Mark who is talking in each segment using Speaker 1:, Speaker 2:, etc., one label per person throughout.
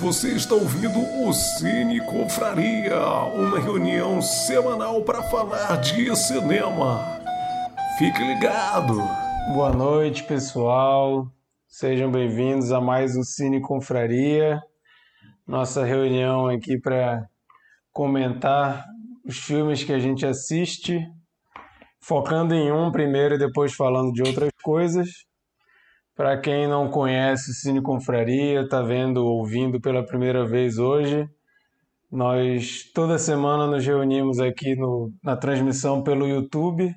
Speaker 1: Você está ouvindo o Cine Confraria, uma reunião semanal para falar de cinema. Fique ligado.
Speaker 2: Boa noite, pessoal. Sejam bem-vindos a mais um Cine Confraria. Nossa reunião aqui para comentar os filmes que a gente assiste, focando em um primeiro e depois falando de outras coisas. Para quem não conhece Cine Confraria, está vendo, ouvindo pela primeira vez hoje, nós toda semana nos reunimos aqui no, na transmissão pelo YouTube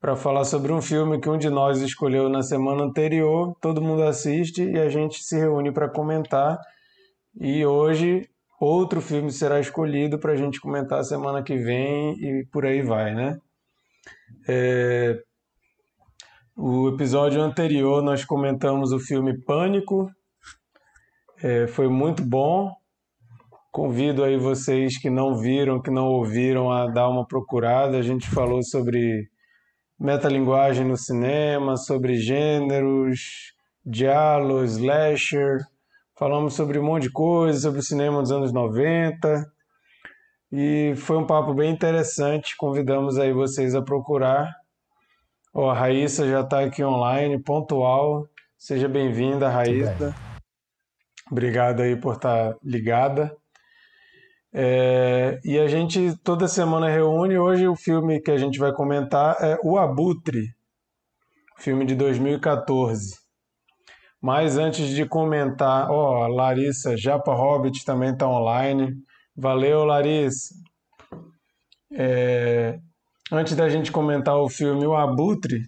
Speaker 2: para falar sobre um filme que um de nós escolheu na semana anterior. Todo mundo assiste e a gente se reúne para comentar. E hoje outro filme será escolhido para a gente comentar semana que vem e por aí vai, né? É, o episódio anterior nós comentamos o filme Pânico, é, foi muito bom. Convido aí vocês que não viram, que não ouviram, a dar uma procurada. A gente falou sobre metalinguagem no cinema, sobre gêneros, diálogos, slasher. Falamos sobre um monte de coisa, sobre o cinema dos anos 90. E foi um papo bem interessante. Convidamos aí vocês a procurar. Oh, a Raíssa já está aqui online, pontual. Seja bem-vinda, Raíssa. Obrigado aí por estar tá ligada. É, e a gente toda semana reúne. Hoje o filme que a gente vai comentar é O Abutre, filme de 2014. Mas antes de comentar, ó, oh, a Larissa Japa Hobbit também está online. Valeu, Larissa. É, Antes da gente comentar o filme O Abutre,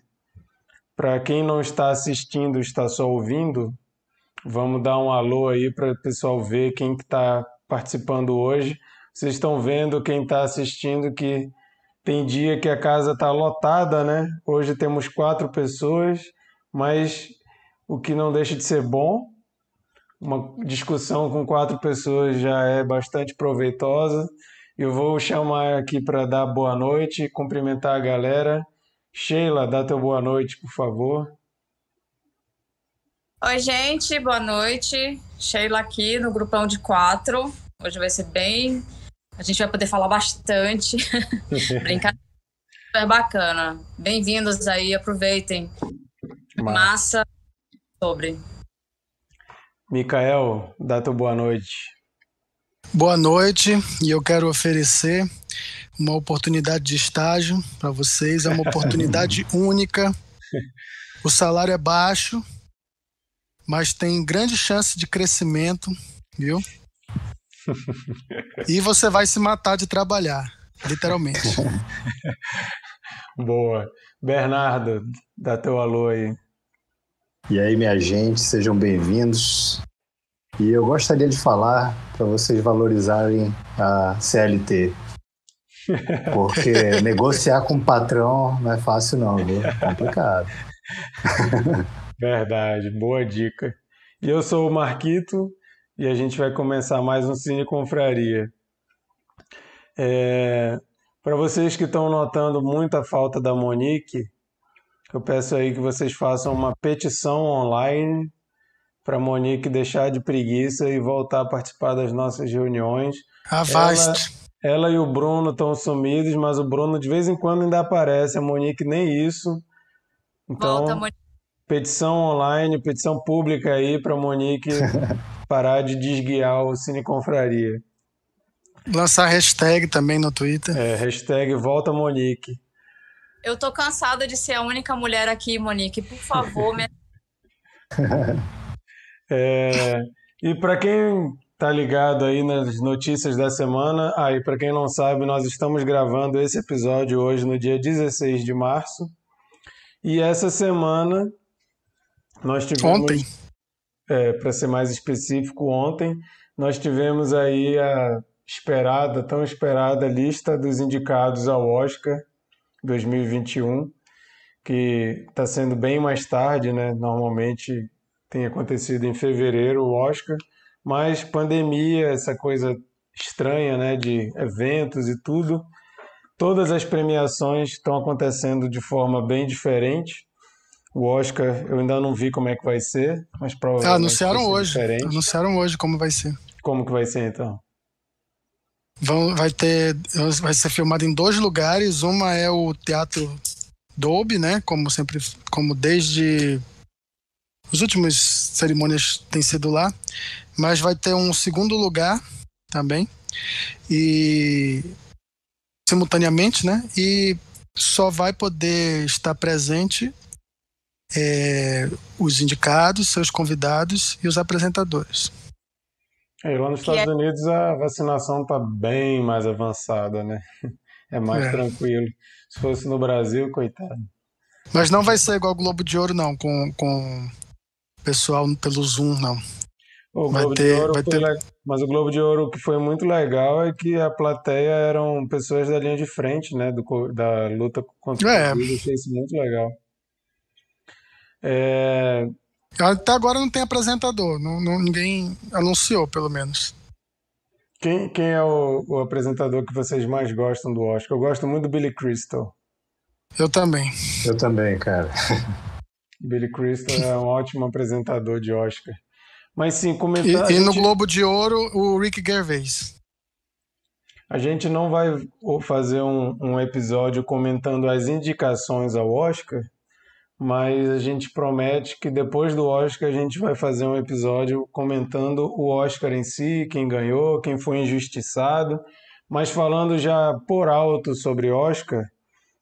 Speaker 2: para quem não está assistindo, está só ouvindo, vamos dar um alô aí para o pessoal ver quem está participando hoje. Vocês estão vendo quem está assistindo que tem dia que a casa está lotada, né? Hoje temos quatro pessoas, mas o que não deixa de ser bom. Uma discussão com quatro pessoas já é bastante proveitosa. Eu vou chamar aqui para dar boa noite, cumprimentar a galera. Sheila, dá teu boa noite, por favor.
Speaker 3: Oi, gente, boa noite. Sheila aqui no grupão de quatro. Hoje vai ser bem. A gente vai poder falar bastante. Brincadeira super bacana. Bem-vindos aí, aproveitem. Massa. Massa sobre.
Speaker 2: Micael, dá teu boa noite.
Speaker 4: Boa noite, e eu quero oferecer uma oportunidade de estágio para vocês. É uma oportunidade única. O salário é baixo, mas tem grande chance de crescimento, viu? E você vai se matar de trabalhar, literalmente.
Speaker 2: Boa. Bernardo, dá teu alô aí.
Speaker 5: E aí, minha gente, sejam bem-vindos. E eu gostaria de falar para vocês valorizarem a CLT. Porque negociar com o patrão não é fácil não, viu? É complicado.
Speaker 2: Verdade, boa dica. E eu sou o Marquito e a gente vai começar mais um Cine Confraria. É, para vocês que estão notando muita falta da Monique, eu peço aí que vocês façam uma petição online para Monique deixar de preguiça e voltar a participar das nossas reuniões.
Speaker 4: Avast.
Speaker 2: Ela, ela e o Bruno estão sumidos, mas o Bruno de vez em quando ainda aparece, a Monique nem isso. Então, Volta, Monique. petição online, petição pública aí para Monique parar de desguiar o Cine Confraria.
Speaker 4: Lançar hashtag também no Twitter.
Speaker 2: É, hashtag Volta Monique.
Speaker 3: Eu tô cansada de ser a única mulher aqui, Monique. Por favor, me...
Speaker 2: É, e para quem tá ligado aí nas notícias da semana, aí ah, para quem não sabe, nós estamos gravando esse episódio hoje no dia 16 de março. E essa semana nós tivemos
Speaker 4: ontem,
Speaker 2: é, para ser mais específico, ontem nós tivemos aí a esperada, tão esperada lista dos indicados ao Oscar 2021, que está sendo bem mais tarde, né? Normalmente tem acontecido em fevereiro, o Oscar, mas pandemia, essa coisa estranha, né, de eventos e tudo, todas as premiações estão acontecendo de forma bem diferente. O Oscar eu ainda não vi como é que vai ser, mas provavelmente.
Speaker 4: Ah, anunciaram hoje.
Speaker 2: Diferente.
Speaker 4: Anunciaram hoje como vai ser.
Speaker 2: Como que vai ser então?
Speaker 4: Vão, vai ter, vai ser filmado em dois lugares. Uma é o Teatro Dolby, né? Como sempre, como desde os últimos cerimônias tem sido lá. Mas vai ter um segundo lugar também e simultaneamente, né? E só vai poder estar presente é, os indicados, seus convidados e os apresentadores.
Speaker 2: É, lá nos Estados é... Unidos a vacinação está bem mais avançada, né? É mais é. tranquilo. Se fosse no Brasil, coitado.
Speaker 4: Mas não vai ser igual o Globo de Ouro, não, com, com pessoal pelo Zoom, não.
Speaker 2: O Globo ter, de Ouro foi ter... le... Mas o Globo de Ouro que foi muito legal é que a plateia eram pessoas da linha de frente, né? Do, da luta contra é. o Covid. Eu achei isso muito legal. É...
Speaker 4: Até agora não tem apresentador, não, não, ninguém anunciou, pelo menos.
Speaker 2: Quem, quem é o, o, apresentador que vocês mais gostam do Oscar? Eu gosto muito do Billy Crystal.
Speaker 4: Eu também.
Speaker 5: Eu também, cara.
Speaker 2: Billy Crystal é um ótimo apresentador de Oscar. Mas sim, comentar.
Speaker 4: E, e no Globo de Ouro, o Rick Gervais.
Speaker 2: A gente não vai fazer um, um episódio comentando as indicações ao Oscar, mas a gente promete que depois do Oscar a gente vai fazer um episódio comentando o Oscar em si, quem ganhou, quem foi injustiçado, mas falando já por alto sobre Oscar,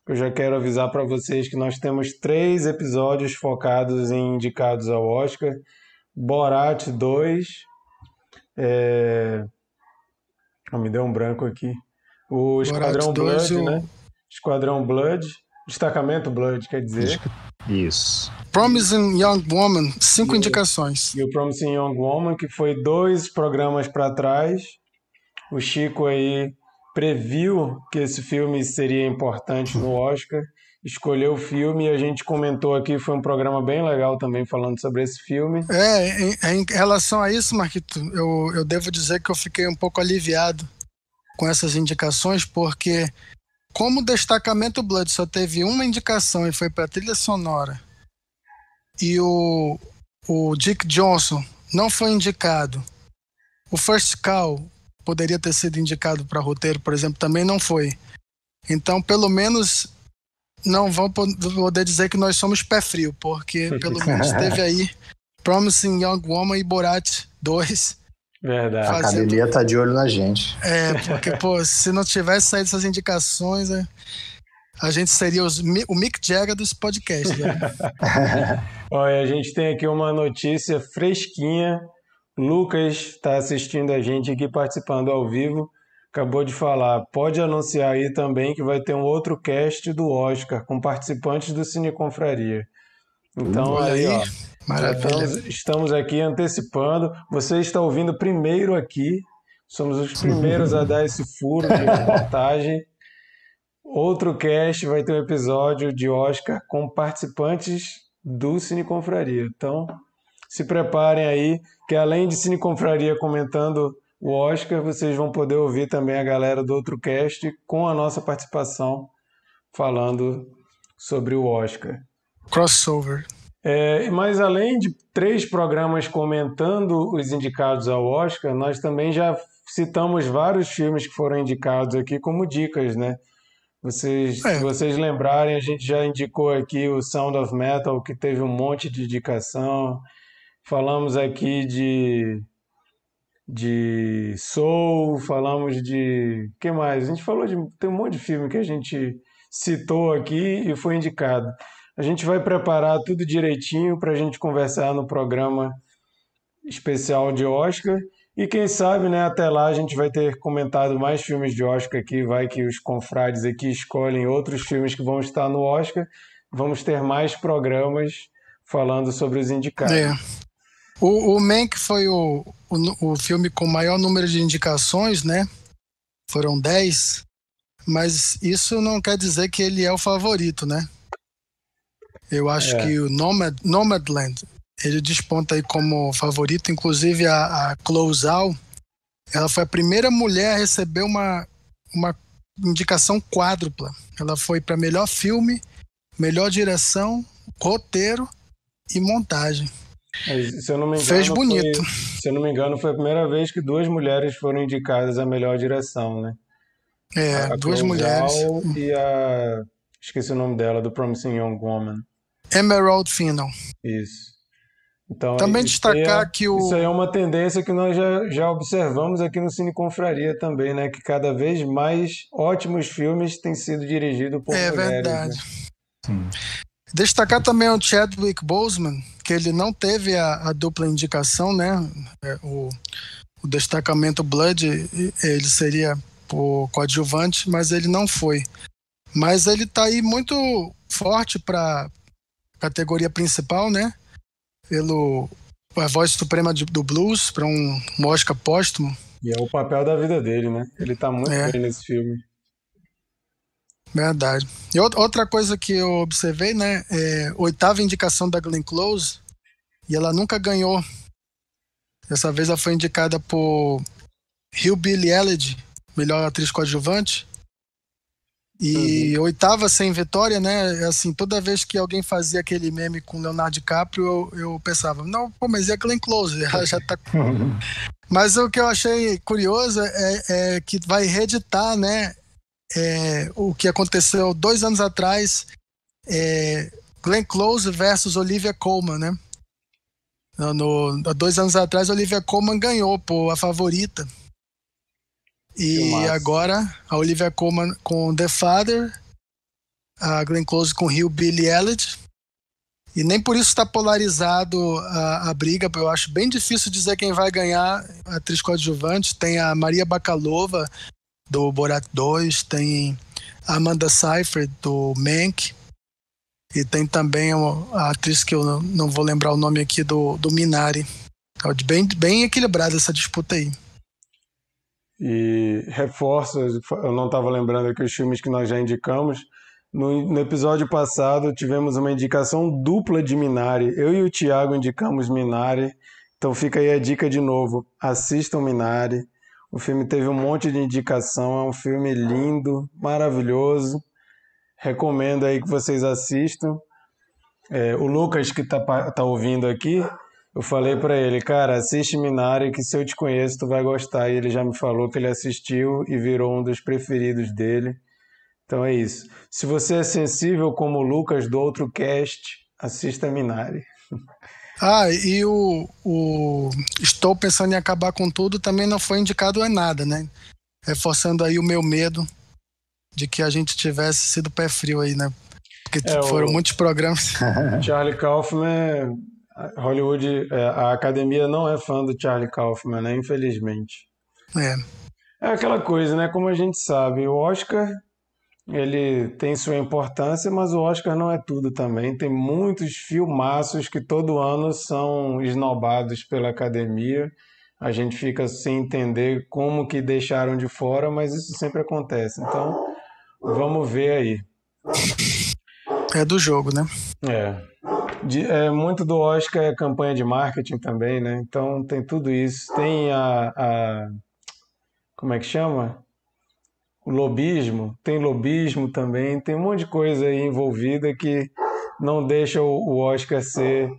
Speaker 2: eu já quero avisar para vocês que nós temos três episódios focados em indicados ao Oscar. Borat 2, é... oh, me deu um branco aqui. O Esquadrão Blood, né? Esquadrão Blood, Destacamento Blood, quer dizer.
Speaker 5: Isso.
Speaker 4: Promising Young Woman, cinco e, indicações.
Speaker 2: E o Promising Young Woman, que foi dois programas para trás. O Chico aí previu que esse filme seria importante no Oscar, escolheu o filme e a gente comentou aqui, foi um programa bem legal também falando sobre esse filme.
Speaker 4: É, em, em relação a isso, Marquito, eu, eu devo dizer que eu fiquei um pouco aliviado com essas indicações, porque como o Destacamento Blood só teve uma indicação e foi para trilha sonora, e o, o Dick Johnson não foi indicado, o First Call poderia ter sido indicado para roteiro, por exemplo, também não foi. Então, pelo menos, não vão poder dizer que nós somos pé frio, porque pelo menos teve aí Promising Young Woman e Borat 2
Speaker 2: Verdade.
Speaker 5: A academia tá de olho na gente.
Speaker 4: É, porque, pô, se não tivesse saído essas indicações, é... a gente seria os, o Mick Jagger dos podcasts. Né?
Speaker 2: Olha, a gente tem aqui uma notícia fresquinha. Lucas está assistindo a gente aqui, participando ao vivo. Acabou de falar. Pode anunciar aí também que vai ter um outro cast do Oscar com participantes do Cine Confraria. Então, aí, ó. Maravilha. Estamos, estamos aqui antecipando. Você está ouvindo primeiro aqui. Somos os primeiros a dar esse furo de reportagem. Outro cast vai ter um episódio de Oscar com participantes do Cine Confraria. Então, se preparem aí, que além de Cine Confraria comentando o Oscar, vocês vão poder ouvir também a galera do outro cast com a nossa participação falando sobre o Oscar.
Speaker 4: Crossover.
Speaker 2: É, mas além de três programas comentando os indicados ao Oscar, nós também já citamos vários filmes que foram indicados aqui como dicas, né? Vocês, é. Se vocês lembrarem, a gente já indicou aqui o Sound of Metal, que teve um monte de indicação. Falamos aqui de, de Soul, falamos de. que mais? A gente falou de. Tem um monte de filme que a gente citou aqui e foi indicado. A gente vai preparar tudo direitinho para a gente conversar no programa especial de Oscar. E quem sabe, né, até lá a gente vai ter comentado mais filmes de Oscar aqui, vai que os confrades aqui escolhem outros filmes que vão estar no Oscar. Vamos ter mais programas falando sobre os indicados. É.
Speaker 4: O, o Mank foi o, o, o filme com maior número de indicações, né? Foram 10. Mas isso não quer dizer que ele é o favorito, né? Eu acho é. que o Nomad, Nomadland, ele desponta aí como favorito. Inclusive a, a Close Out, ela foi a primeira mulher a receber uma, uma indicação quádrupla. Ela foi para melhor filme, melhor direção, roteiro e montagem.
Speaker 2: Se eu não me engano,
Speaker 4: Fez bonito.
Speaker 2: Foi, se eu não me engano, foi a primeira vez que duas mulheres foram indicadas à melhor direção, né?
Speaker 4: É, a duas Chloe mulheres.
Speaker 2: E a. Esqueci o nome dela, do Promising Young Woman.
Speaker 4: Emerald Fennell.
Speaker 2: Isso. Então,
Speaker 4: Também destacar
Speaker 2: é,
Speaker 4: que o.
Speaker 2: Isso aí é uma tendência que nós já, já observamos aqui no Cine Confraria também, né? Que cada vez mais ótimos filmes têm sido dirigidos por
Speaker 4: é
Speaker 2: mulheres.
Speaker 4: É verdade.
Speaker 2: Né?
Speaker 4: Destacar também o Chadwick Boseman, que ele não teve a, a dupla indicação, né? É, o, o, destacamento Blood, ele seria por coadjuvante, mas ele não foi. Mas ele tá aí muito forte para categoria principal, né? Pelo a voz suprema de, do blues para um, um Oscar póstumo.
Speaker 2: E é o papel da vida dele, né? Ele tá muito é. bem nesse filme.
Speaker 4: Verdade. E outra coisa que eu observei, né? É, oitava indicação da Glenn Close e ela nunca ganhou. Dessa vez ela foi indicada por Hillbilly Elegy, melhor atriz coadjuvante. E uhum. oitava sem vitória, né? Assim, toda vez que alguém fazia aquele meme com Leonardo DiCaprio, eu, eu pensava, não, pô, mas é Glenn Close, ela já tá. mas o que eu achei curioso é, é que vai reeditar, né? É, o que aconteceu dois anos atrás, é, Glenn Close versus Olivia Colman, né? No, no, dois anos atrás, Olivia Colman ganhou por a favorita. E agora a Olivia Colman com The Father, a Glenn Close com Rio Billy Elliot. E nem por isso está polarizado a, a, briga, eu acho bem difícil dizer quem vai ganhar a atriz coadjuvante. Tem a Maria Bakalova, do Borat 2, tem Amanda Seyfried, do Mank, e tem também a atriz que eu não vou lembrar o nome aqui, do, do Minari. É bem, bem equilibrada essa disputa aí.
Speaker 2: E reforça, eu não estava lembrando aqui os filmes que nós já indicamos. No, no, episódio passado tivemos uma indicação dupla de Minari. Eu e o Thiago indicamos Minari. Então fica aí a dica de novo. Assistam Minari. O filme teve um monte de indicação, é um filme lindo, maravilhoso. Recomendo aí que vocês assistam. É, o Lucas que tá, tá ouvindo aqui, eu falei para ele, cara, assiste Minari que se eu te conheço tu vai gostar. E ele já me falou que ele assistiu e virou um dos preferidos dele. Então é isso. Se você é sensível como o Lucas do outro cast, assista Minari.
Speaker 4: Ah, e o, o Estou Pensando em Acabar com Tudo também não foi indicado a nada, né? Reforçando aí o meu medo de que a gente tivesse sido pé frio aí, né? Porque é, foram o... muitos programas.
Speaker 2: Charlie Kaufman, Hollywood, é, a academia não é fã do Charlie Kaufman, né? Infelizmente.
Speaker 4: É.
Speaker 2: É aquela coisa, né? Como a gente sabe, o Oscar ele tem sua importância, mas o Oscar não é tudo também. Tem muitos filmaços que todo ano são esnobados pela academia. A gente fica sem entender como que deixaram de fora, mas isso sempre acontece. Então, vamos ver aí.
Speaker 4: É do jogo, né?
Speaker 2: É. De, é muito do Oscar é campanha de marketing também, né? Então tem tudo isso. Tem a, a como é que chama? O lobismo, tem lobismo também, tem um monte de coisa aí envolvida que não deixa o Oscar ser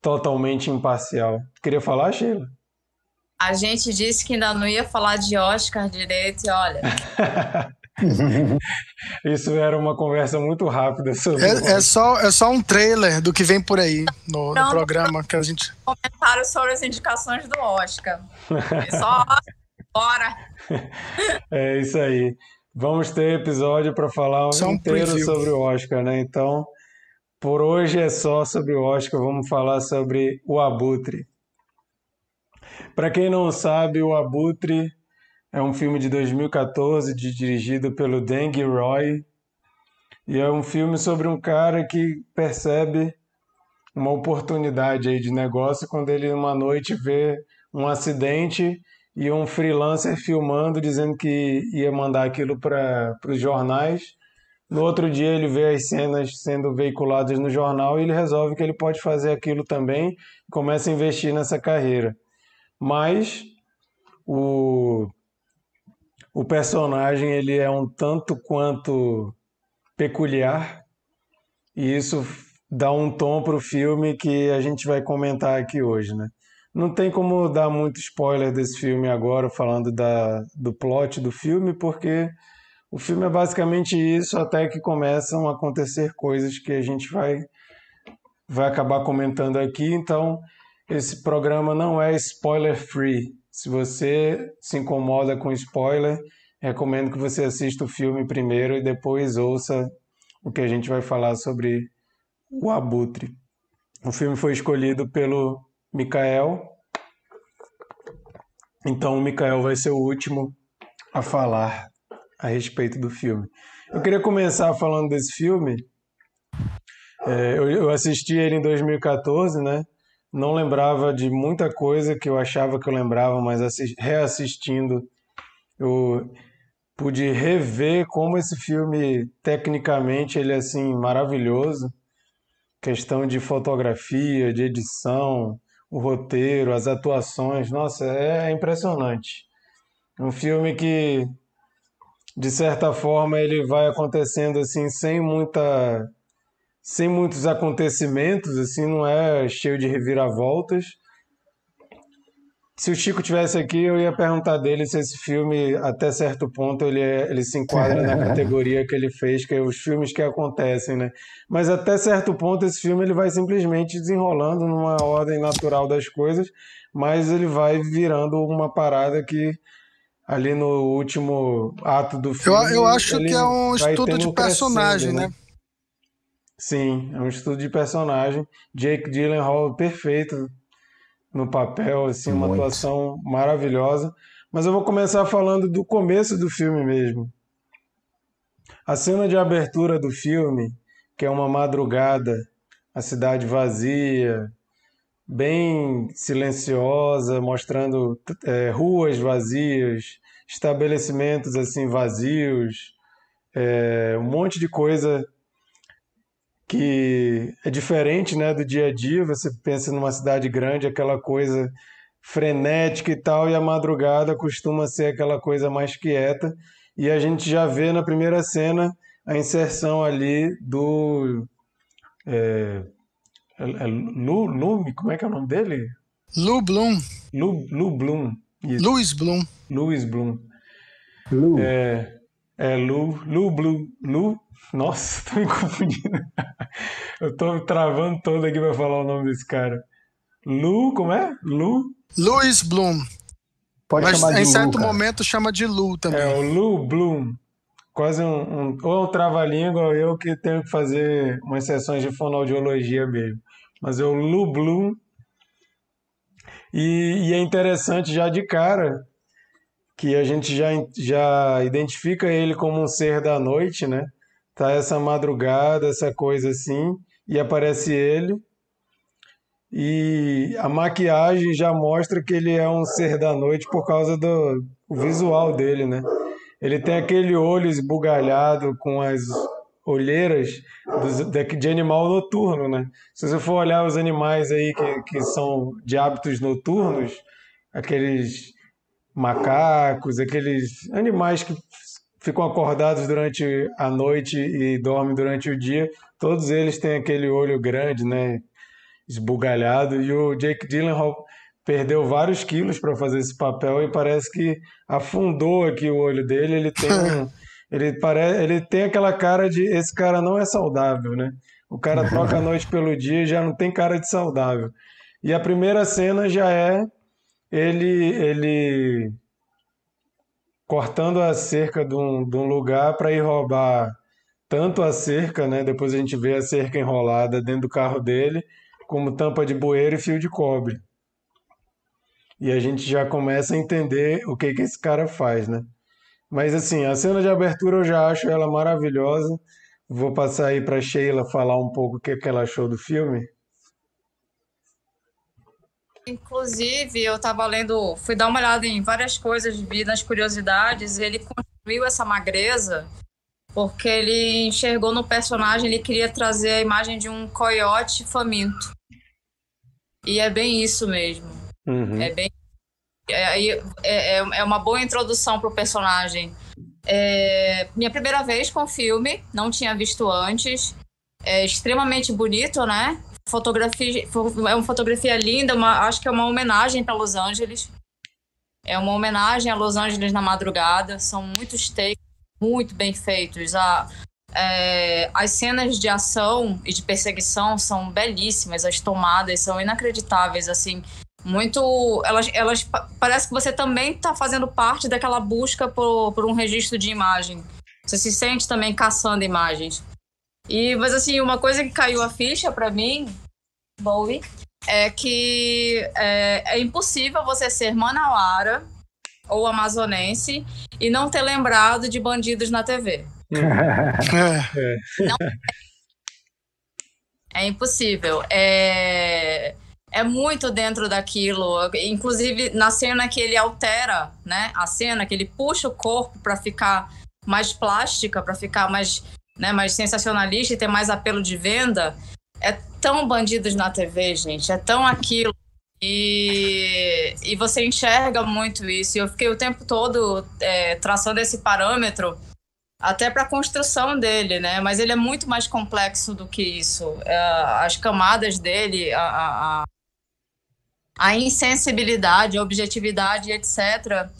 Speaker 2: totalmente imparcial. Queria falar, Sheila?
Speaker 3: A gente disse que ainda não ia falar de Oscar direito e olha.
Speaker 2: Isso era uma conversa muito rápida sobre.
Speaker 4: É, é, só, é só um trailer do que vem por aí no, no programa que a gente.
Speaker 3: Comentário sobre as indicações do Oscar. É só Bora!
Speaker 2: é isso aí. Vamos ter episódio para falar um inteiro preview. sobre o Oscar, né? Então, por hoje é só sobre o Oscar, vamos falar sobre o Abutre. Para quem não sabe, o Abutre é um filme de 2014 de, dirigido pelo Deng Roy e é um filme sobre um cara que percebe uma oportunidade aí de negócio quando ele uma noite vê um acidente e um freelancer filmando, dizendo que ia mandar aquilo para os jornais. No outro dia ele vê as cenas sendo veiculadas no jornal e ele resolve que ele pode fazer aquilo também começa a investir nessa carreira. Mas o, o personagem ele é um tanto quanto peculiar e isso dá um tom para o filme que a gente vai comentar aqui hoje, né? Não tem como dar muito spoiler desse filme agora, falando da, do plot do filme, porque o filme é basicamente isso, até que começam a acontecer coisas que a gente vai, vai acabar comentando aqui. Então, esse programa não é spoiler free. Se você se incomoda com spoiler, recomendo que você assista o filme primeiro e depois ouça o que a gente vai falar sobre o Abutre. O filme foi escolhido pelo Mikael. Então o Mikael vai ser o último a falar a respeito do filme. Eu queria começar falando desse filme. É, eu, assisti ele em 2014, né? Não lembrava de muita coisa que eu achava que eu lembrava, mas reassistindo eu pude rever como esse filme tecnicamente ele é assim maravilhoso questão de fotografia, de edição, o roteiro, as atuações, nossa, é impressionante. Um filme que, de certa forma, ele vai acontecendo assim sem muita, sem muitos acontecimentos, assim, não é cheio de reviravoltas, se o Chico tivesse aqui, eu ia perguntar dele se esse filme, até certo ponto, ele, é, ele se enquadra na categoria que ele fez, que é os filmes que acontecem, né? Mas até certo ponto, esse filme ele vai simplesmente desenrolando numa ordem natural das coisas, mas ele vai virando uma parada que ali no último ato do filme.
Speaker 4: Eu, eu acho que é um estudo de personagem, né? né?
Speaker 2: Sim, é um estudo de personagem. Jake Gyllenhaal perfeito no papel, assim, uma Muito. atuação maravilhosa. Mas eu vou começar falando do começo do filme mesmo. A cena de abertura do filme, que é uma madrugada, a cidade vazia, bem silenciosa, mostrando é, ruas vazias, estabelecimentos assim vazios, é, um monte de coisa que é diferente né, do dia a dia. Você pensa numa cidade grande, aquela coisa frenética e tal, e a madrugada costuma ser aquela coisa mais quieta. E a gente já vê na primeira cena a inserção ali do. É, é, é Lu, Lu, como é que é o nome dele?
Speaker 4: Lu Bloom.
Speaker 2: Lu, Lu Bloom.
Speaker 4: Isso. Louis Bloom.
Speaker 2: Louis Bloom. Lu. É, é Lu, Lu Bloom. Lu nossa, tô me confundindo. Eu tô travando todo aqui pra falar o nome desse cara. Lu, como é? Lu?
Speaker 4: Louis Bloom. Pode Mas chamar de em Lu, certo cara. momento chama de Lu também.
Speaker 2: É, o Lu Bloom. Quase um, um ou um trava-língua, eu que tenho que fazer umas sessões de fonoaudiologia mesmo. Mas é o Lu Bloom. E, e é interessante já de cara que a gente já, já identifica ele como um ser da noite, né? Tá essa madrugada, essa coisa assim, e aparece ele. E a maquiagem já mostra que ele é um ser da noite por causa do visual dele, né? Ele tem aquele olho esbugalhado com as olheiras de animal noturno, né? Se você for olhar os animais aí que, que são de hábitos noturnos, aqueles macacos, aqueles animais que ficam acordados durante a noite e dormem durante o dia, todos eles têm aquele olho grande, né, esbugalhado, e o Jake Gyllenhaal perdeu vários quilos para fazer esse papel e parece que afundou aqui o olho dele, ele tem um, ele parece, ele tem aquela cara de esse cara não é saudável, né? O cara troca a noite pelo dia e já não tem cara de saudável. E a primeira cena já é ele ele cortando a cerca de um, de um lugar para ir roubar tanto a cerca, né? Depois a gente vê a cerca enrolada dentro do carro dele, como tampa de bueiro e fio de cobre. E a gente já começa a entender o que que esse cara faz, né? Mas assim, a cena de abertura eu já acho ela maravilhosa. Vou passar aí para Sheila falar um pouco o que, que ela achou do filme.
Speaker 3: Inclusive, eu estava lendo, fui dar uma olhada em várias coisas, vi nas curiosidades, ele construiu essa magreza porque ele enxergou no personagem, ele queria trazer a imagem de um coiote faminto. E é bem isso mesmo. Uhum. É bem. É, é, é, é uma boa introdução para o personagem. É, minha primeira vez com o filme, não tinha visto antes. é extremamente bonito, né? Fotografia, é uma fotografia linda, uma, acho que é uma homenagem para Los Angeles. É uma homenagem a Los Angeles na madrugada. São muitos takes muito bem feitos. A, é, as cenas de ação e de perseguição são belíssimas, as tomadas são inacreditáveis, assim, muito. Elas, elas parece que você também está fazendo parte daquela busca por, por um registro de imagem. Você se sente também caçando imagens. E, mas assim, uma coisa que caiu a ficha para mim, Bowie, é que é, é, impossível você ser manauara ou amazonense e não ter lembrado de bandidos na TV. não, é impossível. É, é muito dentro daquilo. Inclusive, na cena que ele altera, né? A cena que ele puxa o corpo para ficar mais plástica, para ficar mais, né, mais sensacionalista e ter mais apelo de venda. É tão bandidos na TV, gente. É tão aquilo. E, e você enxerga muito isso. E eu fiquei o tempo todo é, traçando esse parâmetro até para a construção dele, né? Mas ele é muito mais complexo do que isso. É, as camadas dele, a, a, a insensibilidade, a objetividade, etc.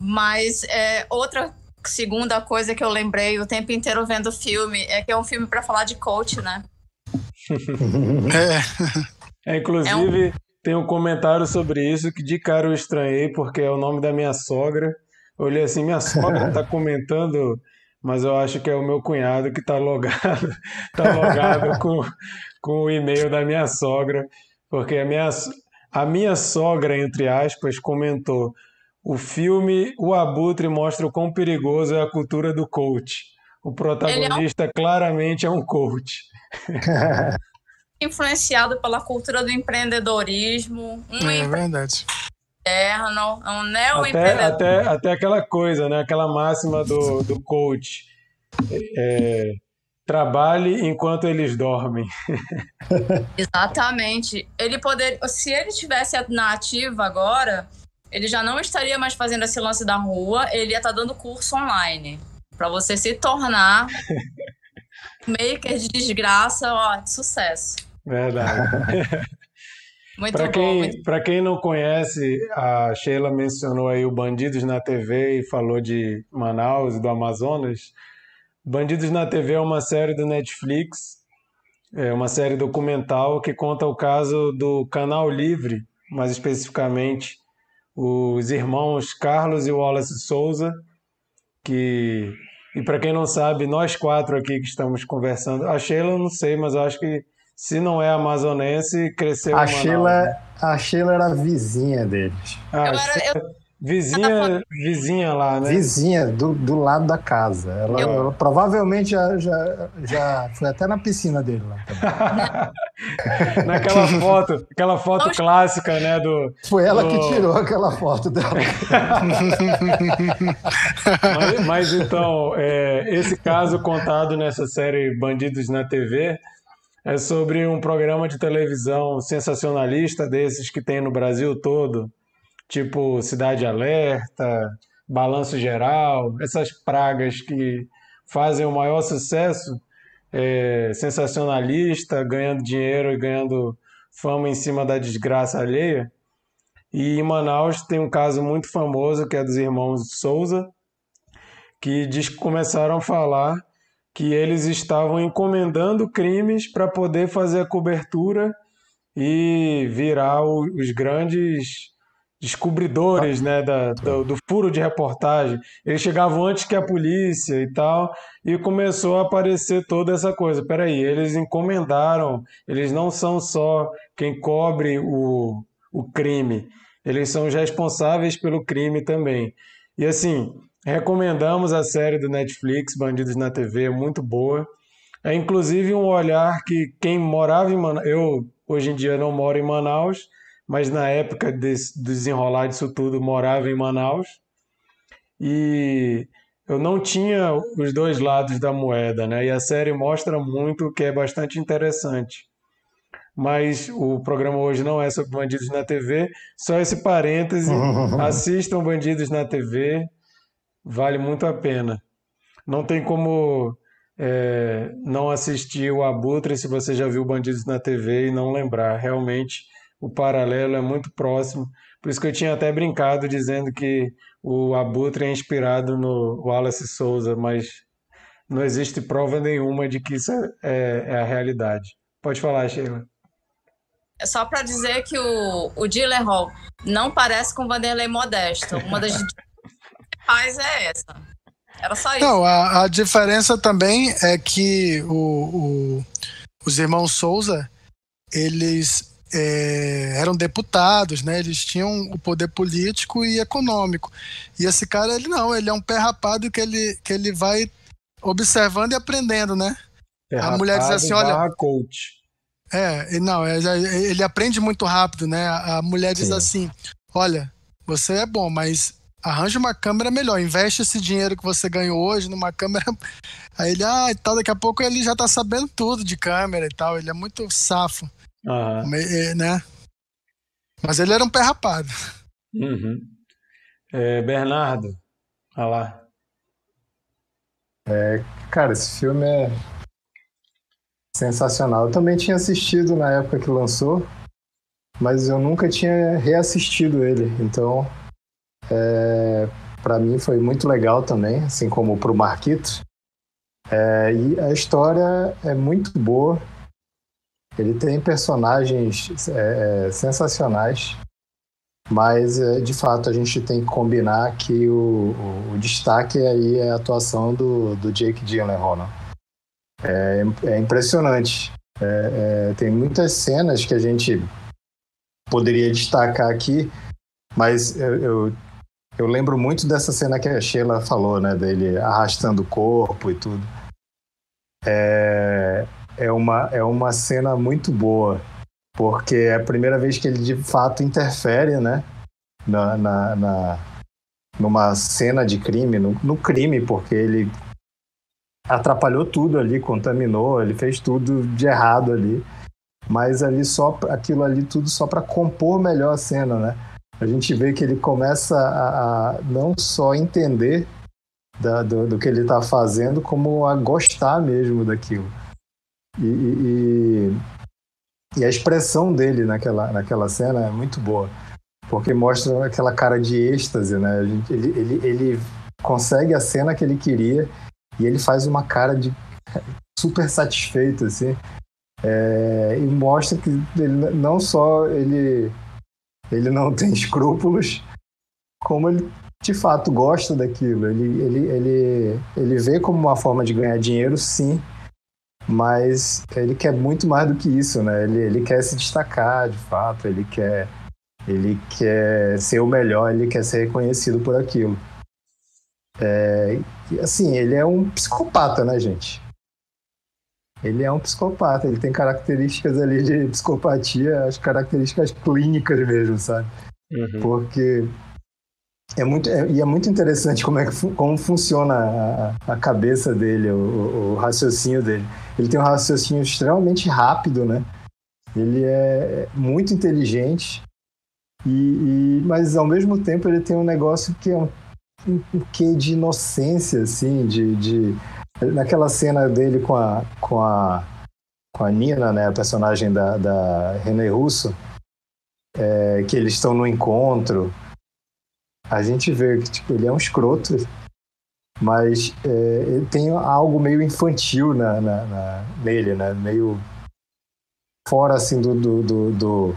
Speaker 3: Mas é, outra segunda coisa que eu lembrei o tempo inteiro vendo o filme é que é um filme para falar de coach, né?
Speaker 2: é. é. Inclusive, é um... tem um comentário sobre isso que de cara eu estranhei, porque é o nome da minha sogra. Eu olhei assim, minha sogra está comentando, mas eu acho que é o meu cunhado que está logado, tá logado com, com o e-mail da minha sogra, porque a minha, a minha sogra, entre aspas, comentou: o filme O Abutre mostra o quão perigoso é a cultura do coach. O protagonista é um... claramente é um coach.
Speaker 3: Influenciado pela cultura do empreendedorismo.
Speaker 4: Um é verdade.
Speaker 3: Interno, um
Speaker 2: neo-empreendedor. Até, até, até aquela coisa, né? aquela máxima do, do coach. É, Trabalhe enquanto eles dormem.
Speaker 3: Exatamente. Ele poder, se ele tivesse na ativa agora, ele já não estaria mais fazendo esse lance da rua, ele ia estar tá dando curso online para você se tornar maker de desgraça, ó, de sucesso.
Speaker 2: Verdade. muito pra bom. Quem, Para quem não conhece, a Sheila mencionou aí o Bandidos na TV e falou de Manaus, do Amazonas. Bandidos na TV é uma série do Netflix, é uma série documental que conta o caso do Canal Livre, mais especificamente os irmãos Carlos e Wallace Souza, que e para quem não sabe, nós quatro aqui que estamos conversando, a Sheila eu não sei, mas acho que se não é amazonense, cresceu
Speaker 5: a Sheila, a Sheila era vizinha deles.
Speaker 2: Ah, eu era, eu Vizinha, vizinha lá, né?
Speaker 5: Vizinha, do, do lado da casa. Ela, eu... ela provavelmente já, já, já foi até na piscina dele lá.
Speaker 2: Naquela foto, aquela foto clássica, né? Do,
Speaker 5: foi ela do... que tirou aquela foto dela.
Speaker 2: mas, mas, então, é, esse caso contado nessa série Bandidos na TV é sobre um programa de televisão sensacionalista desses que tem no Brasil todo tipo Cidade Alerta, Balanço Geral, essas pragas que fazem o maior sucesso, é, sensacionalista, ganhando dinheiro e ganhando fama em cima da desgraça alheia. E em Manaus tem um caso muito famoso que é dos irmãos Souza, que diz que começaram a falar que eles estavam encomendando crimes para poder fazer a cobertura e virar os grandes descobridores né, da, do, do, furo de reportagem. Eles chegavam antes que a polícia e tal, e começou a aparecer toda essa coisa. Peraí, eles encomendaram, eles não são só quem cobre o, o crime, eles são os responsáveis pelo crime também. E assim, recomendamos a série do Netflix, Bandidos na TV, é muito boa. É inclusive um olhar que quem morava em Manaus, eu hoje em dia não moro em Manaus, mas na época do desenrolar disso tudo morava em Manaus e eu não tinha os dois lados da moeda, né? E a série mostra muito que é bastante interessante. Mas o programa hoje não é sobre bandidos na TV, só esse parêntese. assistam Bandidos na TV, vale muito a pena. Não tem como é, não assistir o Abutre se você já viu Bandidos na TV e não lembrar. Realmente o paralelo é muito próximo. Por isso que eu tinha até brincado dizendo que o Abutre é inspirado no Wallace Souza, mas não existe prova nenhuma de que isso é, é, é a realidade. Pode falar, Sheila.
Speaker 3: É só para dizer que o, o Hall não parece com Vanderlei Modesto. Uma das principais é essa. Era só isso.
Speaker 4: Não, a, a diferença também é que o, o, os irmãos Souza, eles é, eram deputados, né? Eles tinham o poder político e econômico. E esse cara, ele não, ele é um pé rapado que ele, que ele vai observando e aprendendo, né?
Speaker 2: Pé a mulher diz assim, olha... Coach.
Speaker 4: É, não, é, ele aprende muito rápido, né? A mulher diz Sim. assim: olha, você é bom, mas arranja uma câmera melhor, investe esse dinheiro que você ganhou hoje numa câmera. Aí ele, ah, e tal, daqui a pouco ele já tá sabendo tudo de câmera e tal, ele é muito safo.
Speaker 2: Uhum.
Speaker 4: Né? Mas ele era um pé rapado.
Speaker 2: Uhum. É, Bernardo, olha lá.
Speaker 5: É, cara, esse filme é sensacional. Eu também tinha assistido na época que lançou, mas eu nunca tinha reassistido ele. Então, é, para mim foi muito legal também, assim como para o Marquito. É, e a história é muito boa. Ele tem personagens é, é sensacionais, mas é, de fato a gente tem que combinar que o, o, o destaque aí é a atuação do, do Jake Gyllenhaal. Né? É, é impressionante. É, é, tem muitas cenas que a gente poderia destacar aqui, mas eu, eu, eu, lembro muito dessa cena que a Sheila falou, né, dele arrastando o corpo e tudo. É, é, uma, é uma cena muito boa, porque é a primeira vez que ele de fato interfere, né, na, na, na numa cena de crime, no, no crime, porque ele atrapalhou tudo ali, contaminou, ele fez tudo de errado ali. Mas ali só aquilo ali tudo só para compor melhor a cena, né? A gente vê que ele começa a, a não só entender da, do, do, que ele está fazendo, como a gostar mesmo daquilo. E, e, e, a expressão dele naquela, naquela cena é muito boa, porque mostra aquela cara de êxtase, né? Ele, ele, ele consegue a cena que ele queria e ele faz uma cara de super satisfeito, assim. É, e mostra que ele não só ele, ele não tem escrúpulos, como ele de fato gosta daquilo. Ele, ele, ele, ele vê como uma forma de ganhar dinheiro, sim, mas ele quer muito mais do que isso, né? Ele, ele quer se destacar, de fato, ele quer, ele quer ser o melhor, ele quer ser reconhecido por aquilo. É, assim, ele é um psicopata, né, gente? Ele é um psicopata, ele tem características ali de psicopatia, as características clínicas mesmo, sabe? Uhum. Porque é muito, é, e é muito interessante como, é que, como funciona a, a cabeça dele, o, o, raciocínio dele. Ele tem um raciocínio extremamente rápido, né? Ele é muito inteligente, e, e, mas ao mesmo tempo ele tem um negócio que é um um, quê de inocência, assim, de, de... Naquela cena dele com a, com a, com a Nina, né, a personagem da, da René Russo, é, que eles estão no encontro, a gente vê que tipo, ele é um escroto, mas é, ele tem algo meio infantil na, na, na, nele, né? Meio fora assim do, do, do, do,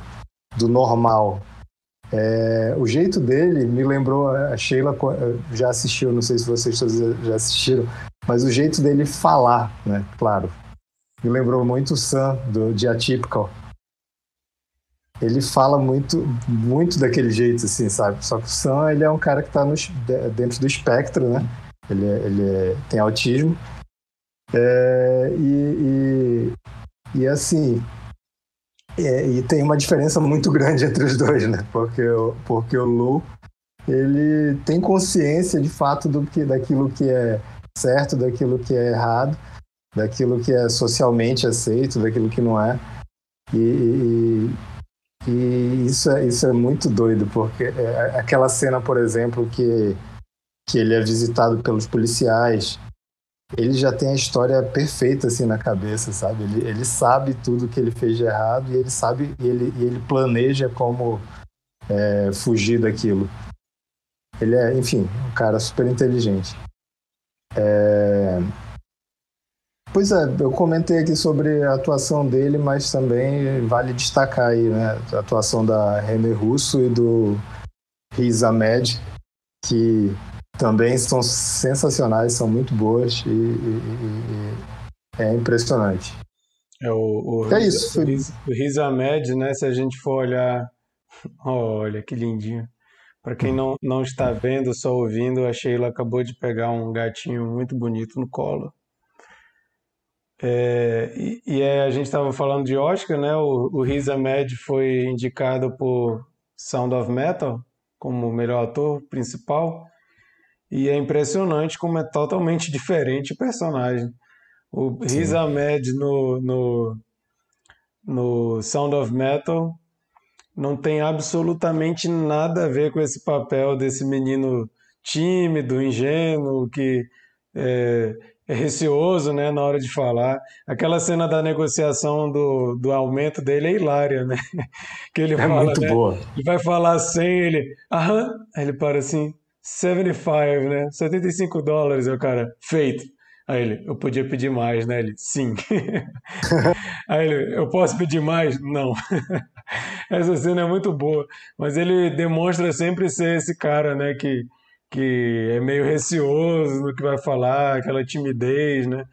Speaker 5: do normal. É, o jeito dele me lembrou, a Sheila já assistiu, não sei se vocês todos já assistiram, mas o jeito dele falar, né? Claro. Me lembrou muito o Sam, do, de Atypical. Ele fala muito, muito daquele jeito, assim, sabe? Só que o Sam, ele é um cara que está dentro do espectro, né? Ele, é, ele é, tem autismo. É, e, e, e, assim, é, e tem uma diferença muito grande entre os dois, né? Porque, porque o Lu, ele tem consciência de fato do que, daquilo que é certo, daquilo que é errado, daquilo que é socialmente aceito, daquilo que não é. E, e, e isso, é, isso é muito doido, porque é aquela cena, por exemplo, que, que ele é visitado pelos policiais ele já tem a história perfeita assim na cabeça, sabe? Ele, ele sabe tudo que ele fez de errado e ele sabe e ele, ele planeja como é, fugir daquilo. Ele é, enfim, um cara super inteligente. É... Pois é, eu comentei aqui sobre a atuação dele, mas também vale destacar aí, né? A atuação da René Russo e do Riz Ahmed, que também são sensacionais, são muito boas e, e, e é impressionante.
Speaker 2: É, o, o,
Speaker 5: é isso.
Speaker 2: O, Riz Ahmed, né? Se a gente for olhar. Olha que lindinho. Para quem não, não está vendo, só ouvindo, a Sheila acabou de pegar um gatinho muito bonito no colo. É, e, e a gente estava falando de Oscar, né? O, o Riz Ahmed foi indicado por Sound of Metal como melhor ator principal. E é impressionante como é totalmente diferente o personagem. O Riz Ahmed no, no, no Sound of Metal não tem absolutamente nada a ver com esse papel desse menino tímido, ingênuo, que é receoso né, na hora de falar. Aquela cena da negociação do, do aumento dele é hilária, né? Que ele
Speaker 5: é
Speaker 2: fala,
Speaker 5: muito
Speaker 2: né?
Speaker 5: boa.
Speaker 2: Ele vai falar 100, ele, aham, aí ele para assim, 75, né? 75 dólares, é o cara, feito. Aí ele, eu podia pedir mais, né? Ele, sim. Aí ele, eu posso pedir mais? Não. Essa cena é muito boa, mas ele demonstra sempre ser esse cara, né? Que, que é meio receoso no que vai falar, aquela timidez, né?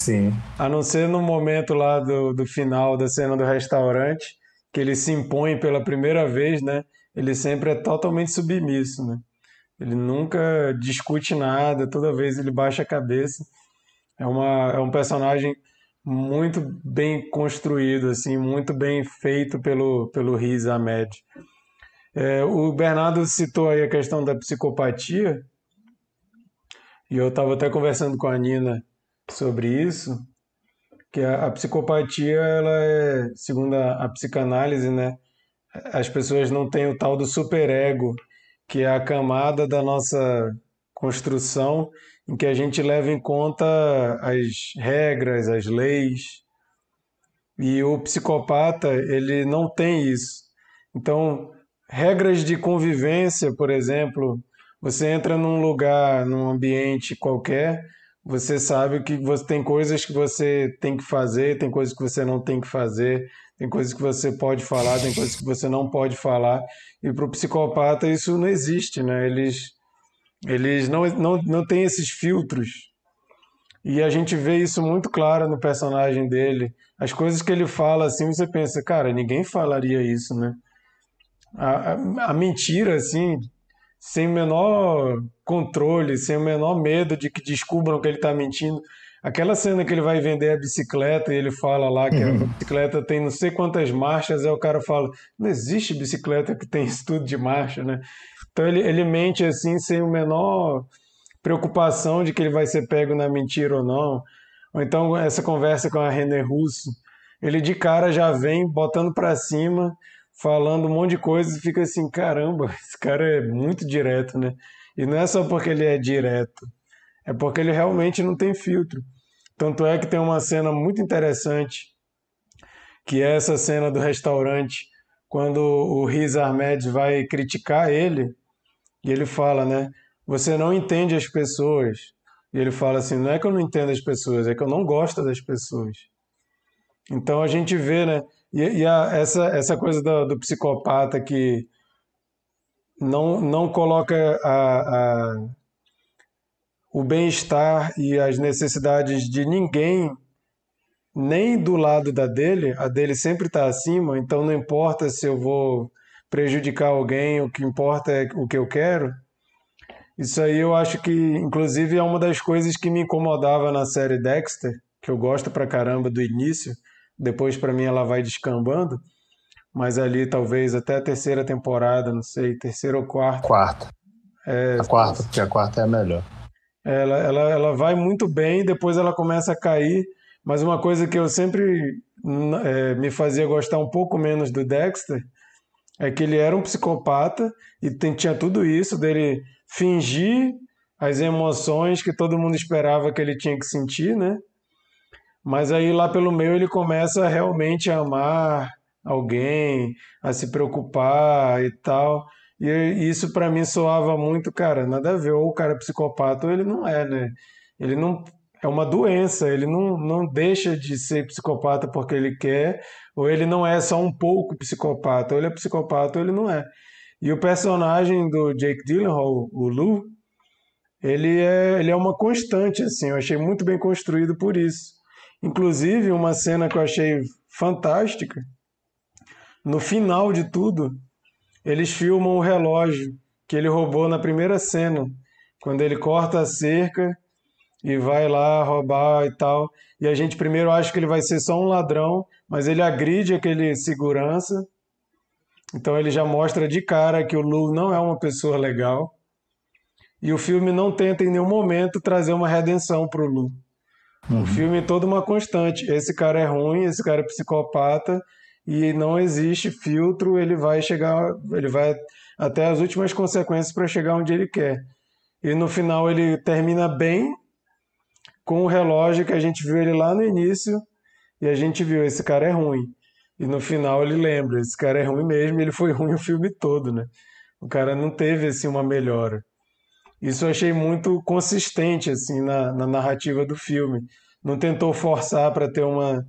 Speaker 5: Sim.
Speaker 2: A não ser no momento lá do, do final da cena do restaurante, que ele se impõe pela primeira vez, né? Ele sempre é totalmente submisso, né? Ele nunca discute nada, toda vez ele baixa a cabeça. É, uma, é um personagem muito bem construído, assim, muito bem feito pelo, pelo Riz Ahmed. É, o Bernardo citou aí a questão da psicopatia, e eu estava até conversando com a Nina sobre isso, que a, a, psicopatia, ela é, segundo a, a psicanálise, né, as pessoas não têm o tal do superego, que é a camada da nossa construção em que a gente leva em conta as regras, as leis. E o psicopata, ele não tem isso. Então, regras de convivência, por exemplo, você entra num lugar, num ambiente qualquer, você sabe que você tem coisas que você tem que fazer, tem coisas que você não tem que fazer, tem coisas que você pode falar, tem coisas que você não pode falar. E para o psicopata isso não existe, né? Eles eles não, não, não têm esses filtros. E a gente vê isso muito claro no personagem dele. As coisas que ele fala assim, você pensa, cara, ninguém falaria isso, né? A, a, mentira, assim, sem o menor controle, sem o menor medo de que descubram que ele está mentindo. Aquela cena que ele vai vender a bicicleta e ele fala lá que a uhum. bicicleta tem não sei quantas marchas, aí o cara fala: não existe bicicleta que tem isso tudo de marcha, né? Então ele, ele mente assim sem o menor preocupação de que ele vai ser pego na mentira ou não. Ou então essa conversa com a René Russo, ele de cara já vem botando para cima, falando um monte de coisa e fica assim, caramba, esse cara é muito direto, né? E não é só porque ele é direto, é porque ele realmente não tem filtro. Tanto é que tem uma cena muito interessante, que é essa cena do restaurante, quando o Riz Ahmed vai criticar ele, e ele fala, né? Você não entende as pessoas. E ele fala assim: não é que eu não entendo as pessoas, é que eu não gosto das pessoas. Então a gente vê, né? E, e a, essa, essa coisa do, do, psicopata que não, não coloca a, a, o bem-estar e as necessidades de ninguém nem do lado da dele, a dele sempre está acima, então não importa se eu vou prejudicar alguém, o que importa é o que eu quero. Isso aí eu acho que, inclusive, é uma das coisas que me incomodava na série Dexter, que eu gosto pra caramba do início, depois para mim ela vai descambando, mas ali talvez até a terceira temporada, não sei, terceira ou quarta.
Speaker 5: Quarta.
Speaker 2: É,
Speaker 5: a quarta, porque a quarta é a melhor.
Speaker 2: Ela, ela, ela vai muito bem, depois ela começa a cair, mas uma coisa que eu sempre é, me fazia gostar um pouco menos do Dexter é que ele era um psicopata e tinha tudo isso dele fingir as emoções que todo mundo esperava que ele tinha que sentir, né? Mas aí lá pelo meio ele começa realmente a amar alguém, a se preocupar e tal. E isso para mim soava muito, cara, nada a ver, ou o cara é psicopata ou ele não é, né? Ele não é uma doença, ele não, não deixa de ser psicopata porque ele quer, ou ele não é só um pouco psicopata, ou ele é psicopata ou ele não é. E o personagem do Jake Gyllenhaal, o Lu, ele é, ele é uma constante, assim, eu achei muito bem construído por isso. Inclusive, uma cena que eu achei fantástica, no final de tudo, eles filmam o relógio que ele roubou na primeira cena, quando ele corta a cerca e vai lá roubar e tal. E a gente primeiro acha que ele vai ser só um ladrão, mas ele agride aquele segurança. Então ele já mostra de cara que o Lu não é uma pessoa legal. E o filme não tenta em nenhum momento trazer uma redenção para o Lu. Uhum. O filme é toda uma constante. Esse cara é ruim, esse cara é psicopata e não existe filtro, ele vai chegar, ele vai até as últimas consequências para chegar onde ele quer. E no final ele termina bem com o relógio que a gente viu ele lá no início e a gente viu esse cara é ruim. E no final ele lembra, esse cara é ruim mesmo, ele foi ruim o filme todo, né? O cara não teve assim uma melhora. Isso eu achei muito consistente assim na, na narrativa do filme. Não tentou forçar para ter uma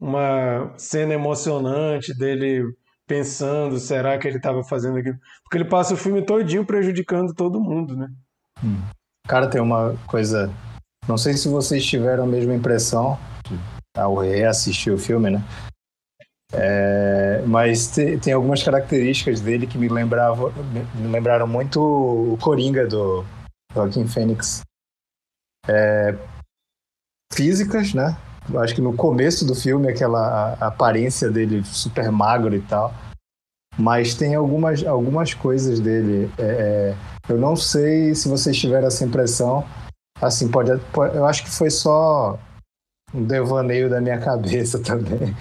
Speaker 2: uma cena emocionante dele pensando, será que ele estava fazendo aquilo? Porque ele passa o filme todinho prejudicando todo mundo, né?
Speaker 5: Hum. Cara, tem uma coisa. Não sei se vocês tiveram a mesma impressão ao reassistir o filme, né? É, mas te, tem algumas características dele que me lembravam, me lembraram muito o Coringa do Joaquim Fênix. É, físicas, né? Acho que no começo do filme, aquela aparência dele super magro e tal. Mas tem algumas, algumas coisas dele. É, é, eu não sei se vocês tiveram essa impressão. Assim, pode, pode, eu acho que foi só um devaneio da minha cabeça também.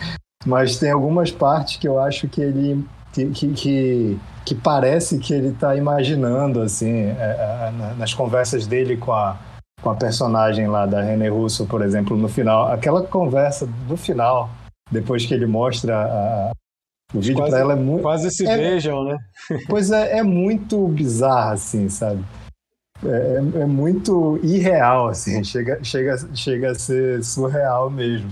Speaker 5: Mas tem algumas partes que eu acho que ele. que, que, que, parece que ele está imaginando, assim, é, é nas conversas dele com a, com a personagem lá da René Russo, por exemplo, no final. Aquela conversa do final, depois que ele mostra a, o vídeo para ela é muito.
Speaker 2: Quase se é, beijam, né?
Speaker 5: pois é, é muito bizarro, assim, sabe? É, é, é, muito irreal, assim, chega, chega, chega a ser surreal mesmo.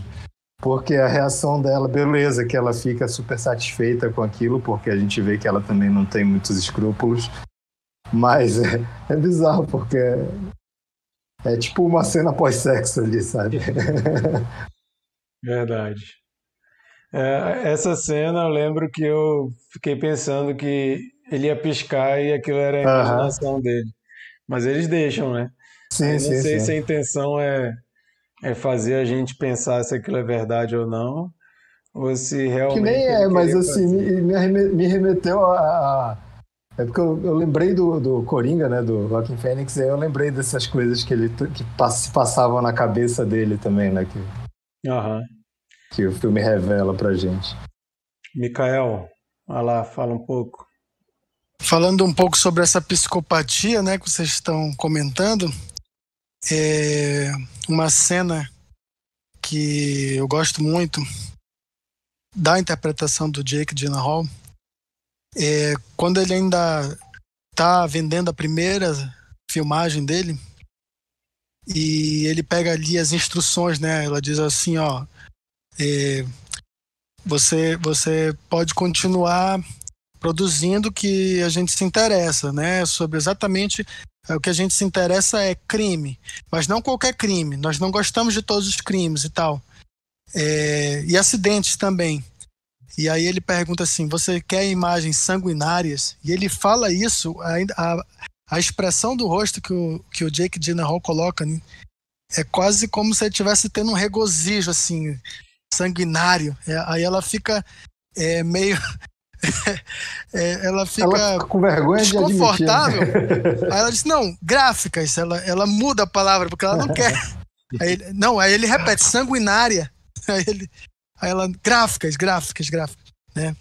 Speaker 5: Porque a reação dela, beleza, que ela fica super satisfeita com aquilo, porque a gente vê que ela também não tem muitos escrúpulos. Mas é, é bizarro, porque é tipo uma cena pós-sexo ali, sabe?
Speaker 2: Verdade. É, essa cena eu lembro que eu fiquei pensando que ele ia piscar e aquilo era a imaginação dele. Mas eles deixam, né?
Speaker 5: Sim,
Speaker 2: eu não
Speaker 5: sim,
Speaker 2: sei
Speaker 5: sim.
Speaker 2: se a intenção é, é fazer a gente pensar se aquilo é verdade ou não, ou se realmente.
Speaker 5: Que nem é, mas assim, me, me remeteu a, é porque eu, eu lembrei do, do Coringa, né, do Joaquin Phoenix, e aí eu lembrei dessas coisas que ele que se passavam na cabeça dele também, né, que,
Speaker 2: uhum.
Speaker 5: que o filme revela pra gente.
Speaker 2: Mikael, vai lá, fala um pouco.
Speaker 4: Falando um pouco sobre essa psicopatia, né, que vocês estão comentando, é uma cena que eu gosto muito da interpretação do Jake Gyllenhaal, é, quando ele ainda tá vendendo a primeira filmagem dele e ele pega ali as instruções, né? Ela diz assim, ó, é, você você pode continuar produzindo que a gente se interessa, né? Sobre exatamente o que a gente se interessa é crime, mas não qualquer crime. Nós não gostamos de todos os crimes e tal. É, e acidentes também. E aí ele pergunta assim: você quer imagens sanguinárias? E ele fala isso, a, a, a expressão do rosto que o, que o Jake Gyllenhaal coloca né, é quase como se ele estivesse tendo um regozijo assim, sanguinário. É, aí ela fica é, meio. É, ela fica ela
Speaker 5: com vergonha
Speaker 4: desconfortável. De aí ela diz: não, gráficas. Ela, ela muda a palavra porque ela não quer. Aí, não, aí ele repete: sanguinária. Aí ele, Aí ela, gráficas, gráficas, gráficas, né?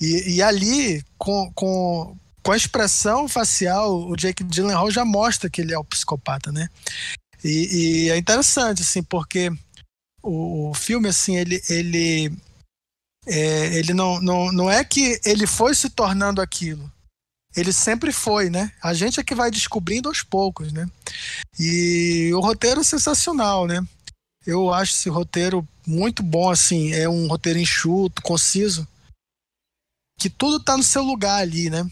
Speaker 4: E, e ali, com, com, com a expressão facial, o Jake Gyllenhaal já mostra que ele é o psicopata, né? E, e é interessante, assim, porque o, o filme, assim, ele, ele, é, ele não, não, não é que ele foi se tornando aquilo. Ele sempre foi, né? A gente é que vai descobrindo aos poucos, né? E o roteiro é sensacional, né? Eu acho esse roteiro muito bom, assim. É um roteiro enxuto, conciso. Que tudo tá no seu lugar ali, né?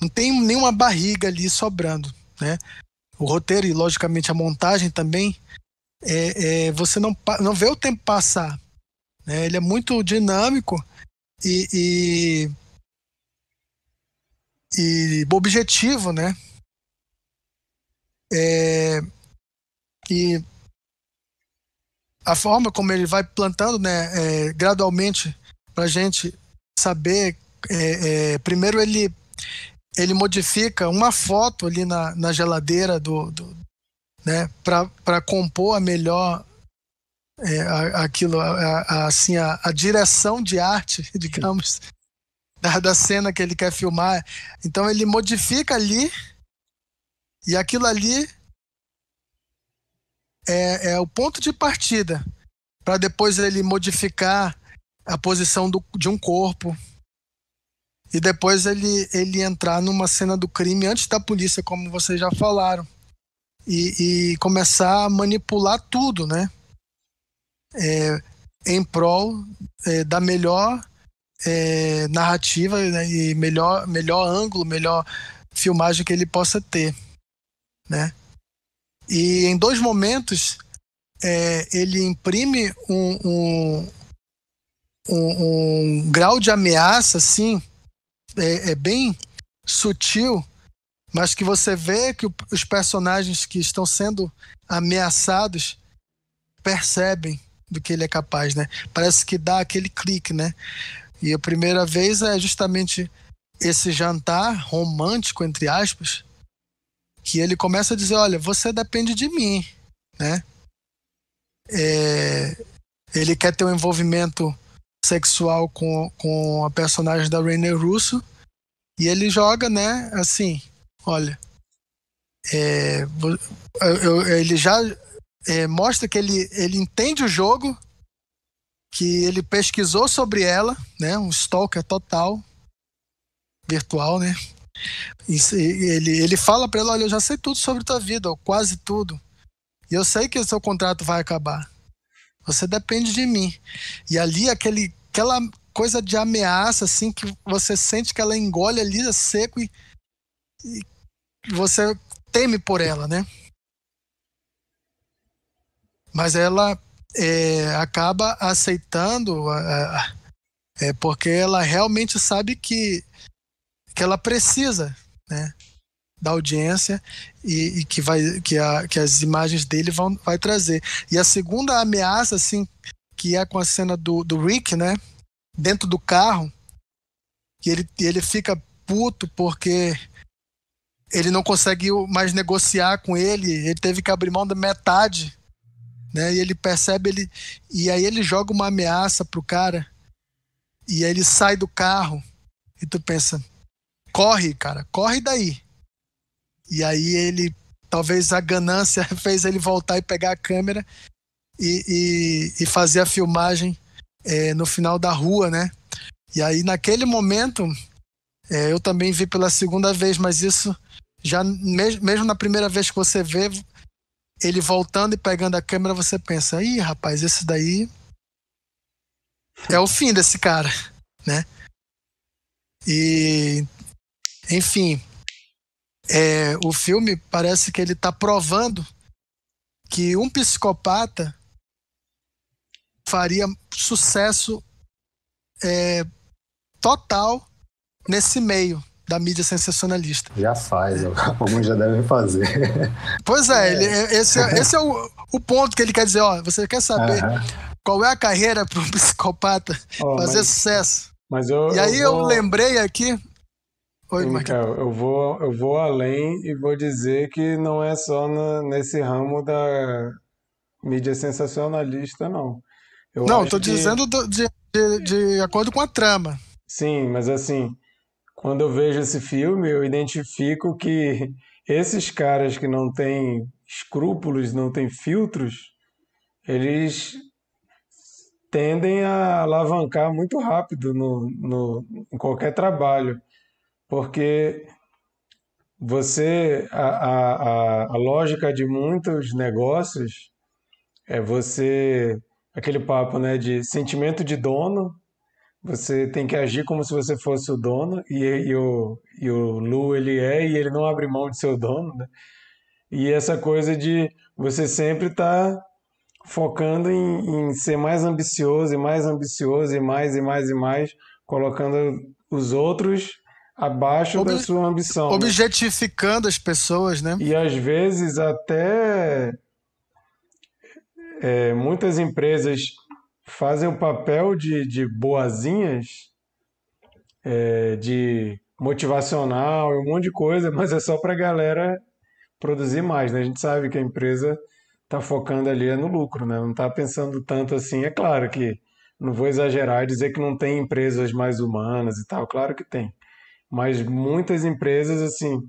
Speaker 4: Não tem nenhuma barriga ali sobrando, né? O roteiro e, logicamente, a montagem também, é, é, você não, não vê o tempo passar. Né? Ele é muito dinâmico e, e, e objetivo, né? É, e a forma como ele vai plantando, né, é, gradualmente, para gente saber. É, é, primeiro ele ele modifica uma foto ali na, na geladeira do, do né, para compor a melhor é, aquilo, a, a, assim, a, a, direção de arte, digamos, da, da cena que ele quer filmar. Então ele modifica ali e aquilo ali é, é o ponto de partida para depois ele modificar a posição do, de um corpo, e depois ele, ele entrar numa cena do crime antes da polícia, como vocês já falaram, e, e começar a manipular tudo, né? É, em prol é, da melhor é, narrativa né? e melhor, melhor ângulo, melhor filmagem que ele possa ter, né? E em dois momentos é, ele imprime um, um, um, um grau de ameaça, assim, é, é bem sutil, mas que você vê que os personagens que estão sendo ameaçados percebem do que ele é capaz, né? Parece que dá aquele clique, né? E a primeira vez é justamente esse jantar romântico, entre aspas, que ele começa a dizer: Olha, você depende de mim, né? É, ele quer ter um envolvimento sexual com, com a personagem da Rainer Russo. E ele joga, né, assim, olha, é, eu, ele já é, mostra que ele, ele entende o jogo, que ele pesquisou sobre ela, né, um stalker total, virtual, né, ele, ele fala para ela, olha, eu já sei tudo sobre tua vida, ou quase tudo, e eu sei que o seu contrato vai acabar. Você depende de mim. E ali aquele, aquela coisa de ameaça, assim, que você sente que ela engole ali é seco e, e você teme por ela, né? Mas ela é, acaba aceitando é, porque ela realmente sabe que, que ela precisa, né? da audiência e, e, que vai que, a, que as imagens dele vão vai trazer e a segunda ameaça assim que é com a cena do, do Rick né dentro do carro ele ele fica puto porque ele não conseguiu mais negociar com ele ele teve que abrir mão da metade né e ele percebe ele e aí ele joga uma ameaça pro cara e aí ele sai do carro e tu pensa corre cara corre daí e aí ele, talvez a ganância fez ele voltar e pegar a câmera e, e, e fazer a filmagem é, no final da rua, né? E aí naquele momento é, eu também vi pela segunda vez, mas isso já mesmo na primeira vez que você vê ele voltando e pegando a câmera, você pensa, ih, rapaz, esse daí é o fim desse cara, né? E enfim, é, o filme parece que ele está provando que um psicopata faria sucesso é, total nesse meio da mídia sensacionalista.
Speaker 5: Já faz, alguns já devem fazer.
Speaker 4: Pois é, é. Ele, esse, é, esse é o, o ponto que ele quer dizer, ó, você quer saber uhum. qual é a carreira para um psicopata oh, fazer mas, sucesso?
Speaker 2: Mas eu,
Speaker 4: e aí
Speaker 2: eu,
Speaker 4: vou... eu lembrei aqui
Speaker 2: Oi, Michael, eu vou, eu vou além e vou dizer que não é só na, nesse ramo da mídia sensacionalista, não.
Speaker 4: Eu não, estou que... dizendo do, de, de, de, acordo com a trama.
Speaker 2: Sim, mas assim, quando eu vejo esse filme, eu identifico que esses caras que não têm escrúpulos, não têm filtros, eles tendem a alavancar muito rápido no, no, em qualquer trabalho, porque você a, a, a lógica de muitos negócios é você aquele papo né de sentimento de dono você tem que agir como se você fosse o dono e, e, o, e o Lu ele é e ele não abre mão de ser o dono né? e essa coisa de você sempre estar tá focando em, em ser mais ambicioso e mais ambicioso e mais e mais e mais colocando os outros abaixo Ob da sua ambição.
Speaker 4: Né? Objetificando né? as pessoas, né?
Speaker 2: E às vezes até é, muitas empresas fazem o papel de, de boazinhas, é, de motivacional um monte de coisa, mas é só para a galera produzir mais, né? A gente sabe que a empresa está focando ali é no lucro, né? Não está pensando tanto assim. É claro que não vou exagerar e dizer que não tem empresas mais humanas e tal, claro que tem. Mas muitas empresas, assim,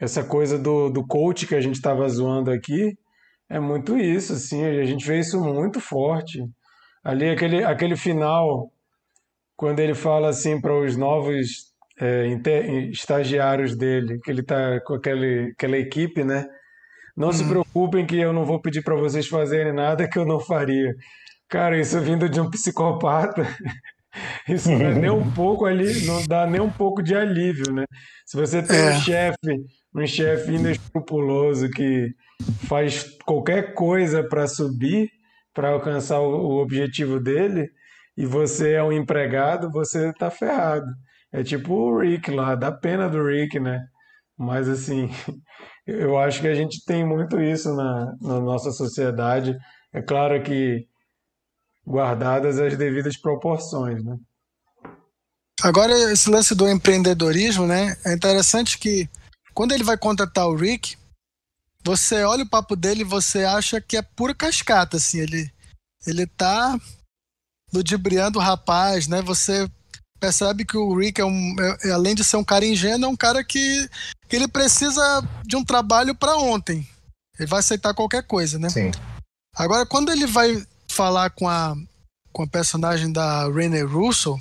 Speaker 2: essa coisa do, do coach que a gente estava zoando aqui, é muito isso, assim, a gente vê isso muito forte. Ali, aquele, aquele final, quando ele fala assim para os novos é, estagiários dele, que ele está com aquele, aquela equipe, né? Não uhum. se preocupem que eu não vou pedir para vocês fazerem nada que eu não faria. Cara, isso vindo de um psicopata Isso não é nem um pouco ali, não dá nem um pouco de alívio, né? Se você tem é. um chefe, um chefe inescrupuloso que faz qualquer coisa para subir, para alcançar o, o, objetivo dele, e você é um empregado, você tá ferrado. É tipo o Rick lá, dá pena do Rick, né? Mas assim, eu acho que a gente tem muito isso na, na nossa sociedade. É claro que guardadas as devidas proporções, né?
Speaker 4: Agora, esse lance do empreendedorismo, né? É interessante que quando ele vai contratar o Rick, você olha o papo dele e você acha que é pura cascata, assim. Ele, ele tá ludibriando o rapaz, né? Você percebe que o Rick é um, é, é além de ser um cara ingênuo, é um cara que, que ele precisa de um trabalho para ontem. Ele vai aceitar qualquer coisa, né?
Speaker 5: Sim.
Speaker 4: Agora, quando ele vai falar com a, com a personagem da Rene Russo,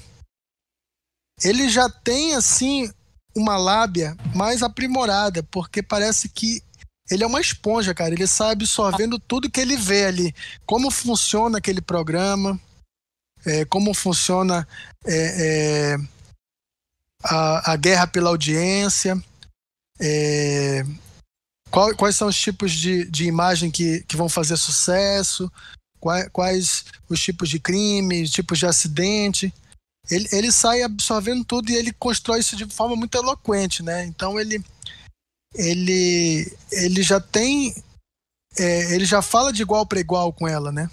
Speaker 4: ele já tem assim uma lábia mais aprimorada, porque parece que ele é uma esponja, cara. Ele sai absorvendo tudo que ele vê ali. Como funciona aquele programa, é, como funciona é, é, a, a, guerra pela audiência, é, qual, quais são os tipos de, de imagem que, que vão fazer sucesso, quais, quais os tipos de crime, tipos de acidente. Ele, ele sai absorvendo tudo e ele constrói isso de forma muito eloquente, né? Então ele ele ele já tem é, ele já fala de igual para igual com ela, né?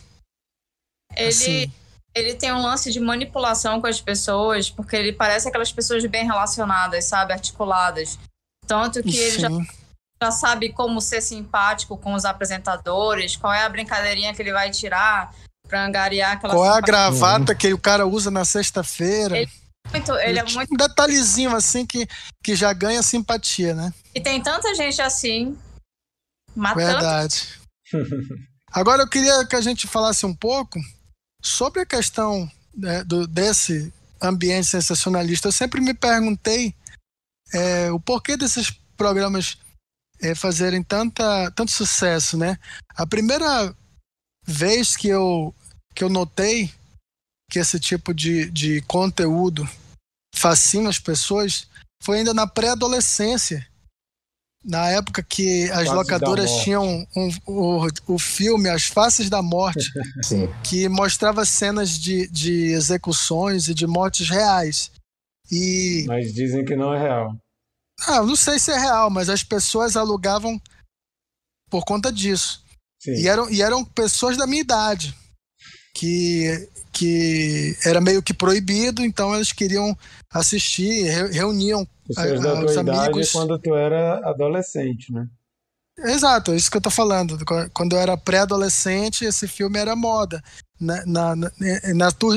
Speaker 3: Ele assim. ele tem um lance de manipulação com as pessoas, porque ele parece aquelas pessoas bem relacionadas, sabe, articuladas. Tanto que Sim. ele já já sabe como ser simpático com os apresentadores, qual é a brincadeirinha que ele vai tirar para angariar aquela
Speaker 4: Qual é a gravata que o cara usa na sexta-feira?
Speaker 3: Ele, muito, ele é muito...
Speaker 4: Um detalhezinho assim que, que já ganha simpatia, né?
Speaker 3: E tem tanta gente assim, matando.
Speaker 4: Verdade. Agora eu queria que a gente falasse um pouco sobre a questão né, do, desse ambiente sensacionalista. Eu sempre me perguntei é, o porquê desses programas é, fazerem tanta, tanto sucesso, né? A primeira vez que eu, que eu notei que esse tipo de, de conteúdo fascina as pessoas foi ainda na pré-adolescência. Na época que as locadoras tinham um, o, o filme As Faces da Morte, que mostrava cenas de, de execuções e de mortes reais. E...
Speaker 2: Mas dizem que não é real.
Speaker 4: Ah, não sei se é real, mas as pessoas alugavam por conta disso. E eram, e eram pessoas da minha idade, que, que era meio que proibido, então eles queriam assistir, reuniam
Speaker 2: pessoas a, da tua amigos. quando tu era adolescente, né?
Speaker 4: Exato, é isso que eu tô falando. Quando eu era pré-adolescente, esse filme era moda. na, na, na,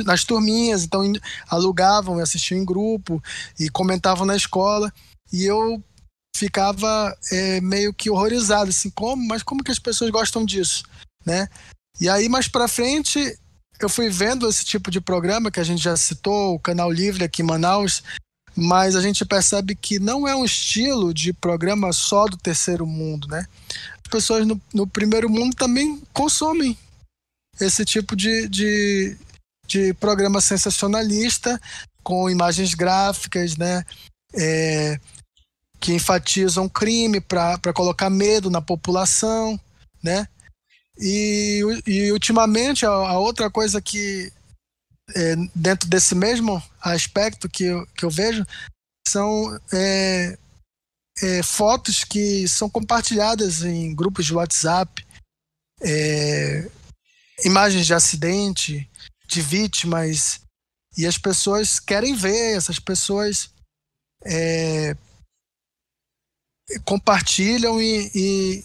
Speaker 4: nas turminhas, então alugavam e assistiam em grupo e comentavam na escola. E eu ficava é, meio que horrorizado, assim, como? Mas como que as pessoas gostam disso, né? E aí, mais para frente, eu fui vendo esse tipo de programa que a gente já citou, o Canal Livre aqui em Manaus, mas a gente percebe que não é um estilo de programa só do terceiro mundo, né? As pessoas no, no primeiro mundo também consomem esse tipo de, de, de programa sensacionalista com imagens gráficas, né? É, que enfatizam crime para colocar medo na população, né? E, e ultimamente a, a outra coisa que é, dentro desse mesmo aspecto que eu, que eu vejo são é, é, fotos que são compartilhadas em grupos de WhatsApp, é, imagens de acidente, de vítimas, e as pessoas querem ver, essas pessoas é, compartilham e, e,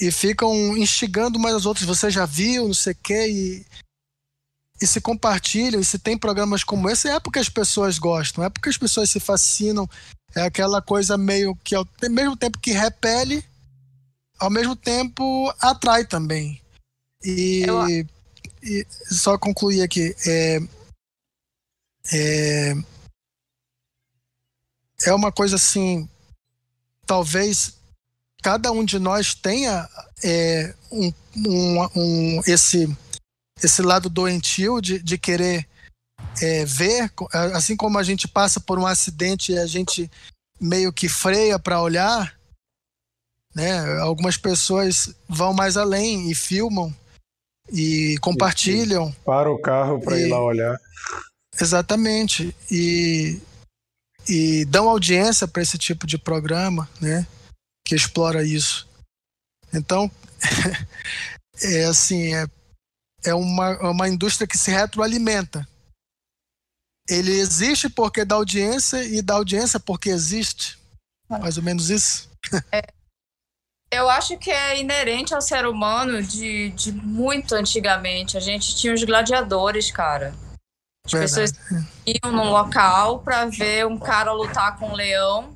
Speaker 4: e, ficam instigando umas às outras. Você já viu, não sei o quê, e, e se compartilham, e se tem programas como esse, é porque as pessoas gostam, é porque as pessoas se fascinam. É aquela coisa meio que, ao mesmo tempo que repele, ao mesmo tempo atrai também. E, Eu... e só concluir aqui. É, é, é uma coisa assim. Talvez cada um de nós tenha é, um, um, um, esse, esse lado doentio de, de querer é, ver, assim como a gente passa por um acidente e a gente meio que freia para olhar, né? Algumas pessoas vão mais além e filmam e compartilham.
Speaker 2: Para o carro para ir lá olhar.
Speaker 4: Exatamente. E, e dão audiência para esse tipo de programa, né? Que explora isso. Então, é assim, é, é uma, é uma indústria que se retroalimenta. Ele existe porque dá audiência e dá audiência porque existe. Mais ou menos isso.
Speaker 3: É, eu acho que é inerente ao ser humano de, de muito antigamente. A gente tinha os gladiadores, cara. As Verdade. pessoas iam num local para ver um cara lutar com um leão.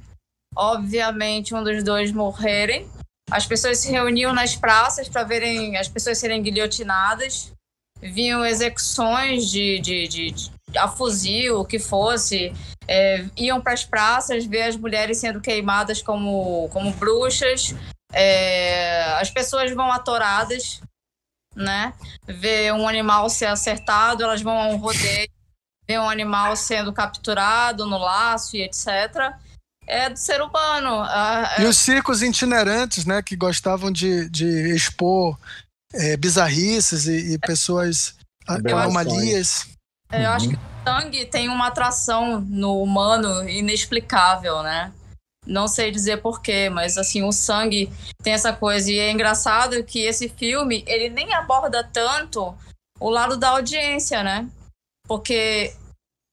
Speaker 3: Obviamente, um dos dois morrerem. As pessoas se reuniam nas praças para verem as pessoas serem guilhotinadas. Vinham execuções de, de, de, de a fuzil, o que fosse. É, iam para as praças ver as mulheres sendo queimadas como, como bruxas. É, as pessoas vão atoradas, né? Ver um animal ser acertado, elas vão a um rodeio, ver um animal sendo capturado no laço e etc. É do ser humano.
Speaker 4: E os circos itinerantes, né? Que gostavam de, de expor é, bizarrices e, e pessoas anomalias.
Speaker 3: Eu uhum. acho que o sangue tem uma atração no humano inexplicável, né? Não sei dizer porquê, mas assim, o sangue tem essa coisa. E é engraçado que esse filme, ele nem aborda tanto o lado da audiência, né? Porque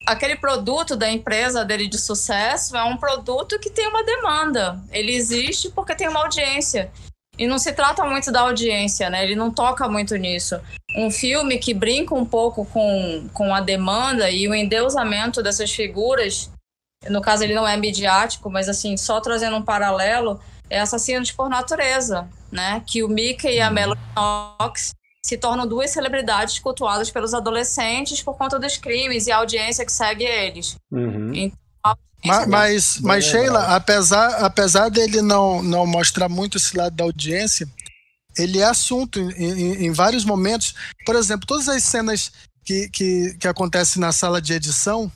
Speaker 3: aquele produto da empresa dele de sucesso é um produto que tem uma demanda. Ele existe porque tem uma audiência. E não se trata muito da audiência, né? Ele não toca muito nisso. Um filme que brinca um pouco com, com a demanda e o endeusamento dessas figuras no caso ele não é midiático, mas assim, só trazendo um paralelo, é Assassinos por Natureza, né? Que o Mickey e a uhum. Melanie Knox se tornam duas celebridades cultuadas pelos adolescentes por conta dos crimes e a audiência que segue eles.
Speaker 2: Uhum.
Speaker 4: Então, mas, mas, mas Sheila, apesar, apesar dele não, não mostrar muito esse lado da audiência, ele é assunto em, em, em vários momentos. Por exemplo, todas as cenas que, que, que acontecem na sala de edição,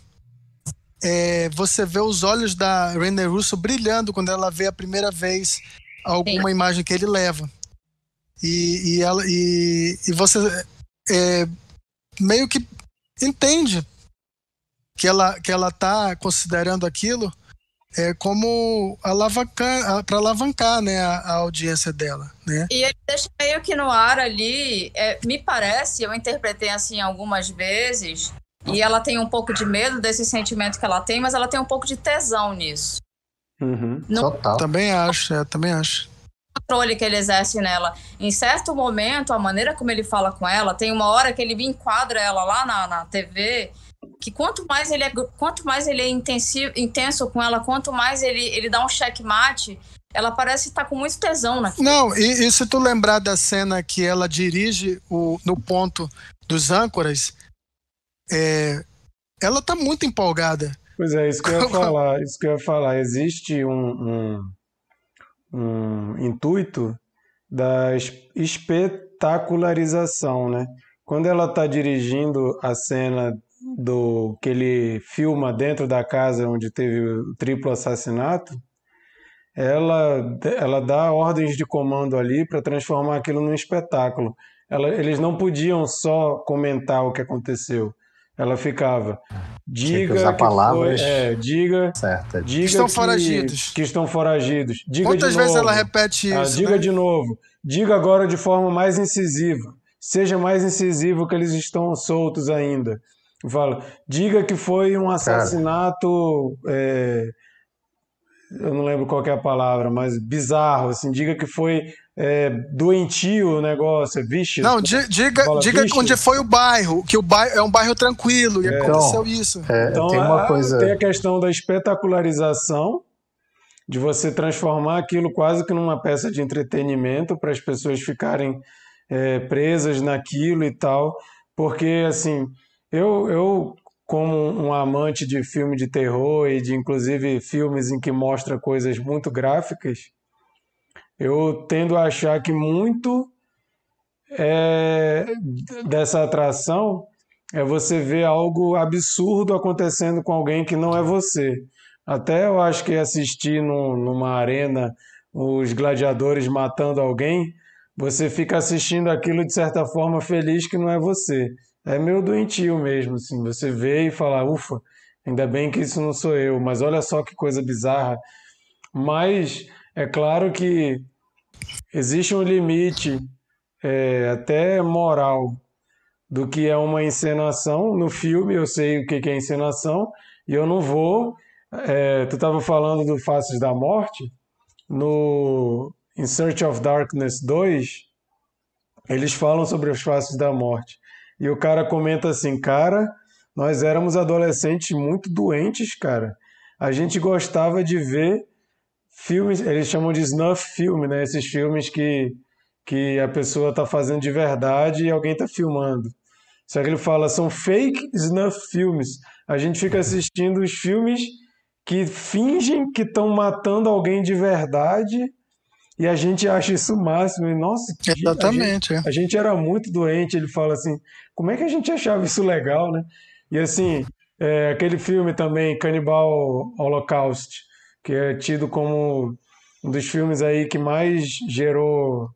Speaker 4: é, você vê os olhos da René Russo brilhando quando ela vê a primeira vez alguma Sim. imagem que ele leva. E, e, ela, e, e você é, meio que entende que ela que ela está considerando aquilo é como alavancar para alavancar né a, a, audiência dela né
Speaker 3: e ele deixa meio que no ar ali é, me parece eu interpretei assim algumas vezes e ela tem um pouco de medo desse sentimento que ela tem, mas ela tem um pouco de tesão nisso.
Speaker 2: Uhum.
Speaker 4: Não... Total. Também acho, é, também acho.
Speaker 3: Controle que ele exerce nela. Em certo momento, a maneira como ele fala com ela, tem uma hora que ele enquadra ela lá na, na TV, que quanto mais ele é, quanto mais ele é intensivo, intenso com ela, quanto mais ele, ele dá um checkmate, ela parece estar tá com muito tesão naquilo.
Speaker 4: Não, e, e, se tu lembrar da cena que ela dirige o, no ponto dos âncoras, é, ela tá muito empolgada.
Speaker 2: Pois é, isso que eu ia falar. Isso que eu ia falar. Existe um, um, um intuito da espetacularização, né? Quando ela está dirigindo a cena do que ele filma dentro da casa onde teve o triplo assassinato, ela, ela dá ordens de comando ali para transformar aquilo num espetáculo. Ela, eles não podiam só comentar o que aconteceu. Ela ficava. Diga que,
Speaker 5: que palavras
Speaker 2: foi, é, diga,
Speaker 5: certa.
Speaker 2: diga
Speaker 4: estão
Speaker 2: que,
Speaker 4: foragidos.
Speaker 2: Que estão foragidos. Diga
Speaker 4: Quantas
Speaker 2: de
Speaker 4: vezes
Speaker 2: novo.
Speaker 4: ela repete
Speaker 2: Ah,
Speaker 4: isso?
Speaker 2: diga
Speaker 4: né?
Speaker 2: de novo. Diga agora de forma mais incisiva. Seja mais incisivo que eles estão soltos ainda. Fala, diga que foi um assassinato. é, eu não lembro qual que é a palavra, mas bizarro. Assim, diga que foi é, doentio o negócio. Vixe.
Speaker 4: Não, di- diga,
Speaker 2: Fala,
Speaker 4: diga
Speaker 2: "Vixe".
Speaker 4: onde foi o bairro, que o bairro é um bairro tranquilo e
Speaker 2: É.
Speaker 4: aconteceu isso.
Speaker 5: É,
Speaker 2: Então,
Speaker 5: tem uma
Speaker 2: a-
Speaker 5: coisa.
Speaker 2: tem a questão da espetacularização, de você transformar aquilo quase que numa peça de entretenimento para as pessoas ficarem é, presas naquilo e tal. Porque, assim, eu, eu, como um amante de filme de terror e de, inclusive, filmes em que mostra coisas muito gráficas, eu tendo a achar que muito é, dessa atração é você ver algo absurdo acontecendo com alguém que não é você. Até eu acho que assistir num- numa arena os gladiadores matando alguém, você fica assistindo aquilo de certa forma feliz que não é você. É meio doentio mesmo, assim. Você vê e fala, ufa, ainda bem que isso não sou eu, mas olha só que coisa bizarra. Mas é claro que existe um limite, é, até moral, do que é uma encenação. No filme eu sei o que é encenação e eu não vou. é, tu estava falando do Faces da Morte. No In Search of Darkness 2, eles falam sobre os Faces da Morte. E o cara comenta assim: Cara, nós éramos adolescentes muito doentes, cara. A gente gostava de ver filmes, eles chamam de snuff filme, né? Esses filmes que, que a pessoa está fazendo de verdade e alguém está filmando. Só que ele fala, são fake snuff filmes. A gente fica assistindo os filmes que fingem que estão matando alguém de verdade e a gente acha isso o máximo. E, nossa, que- a gente,
Speaker 4: Exatamente. é.
Speaker 2: a gente era muito doente. Ele fala assim, como é que a gente achava isso legal, né? E assim, é, aquele filme também, Cannibal Holocaust, que é tido como um dos filmes aí que mais gerou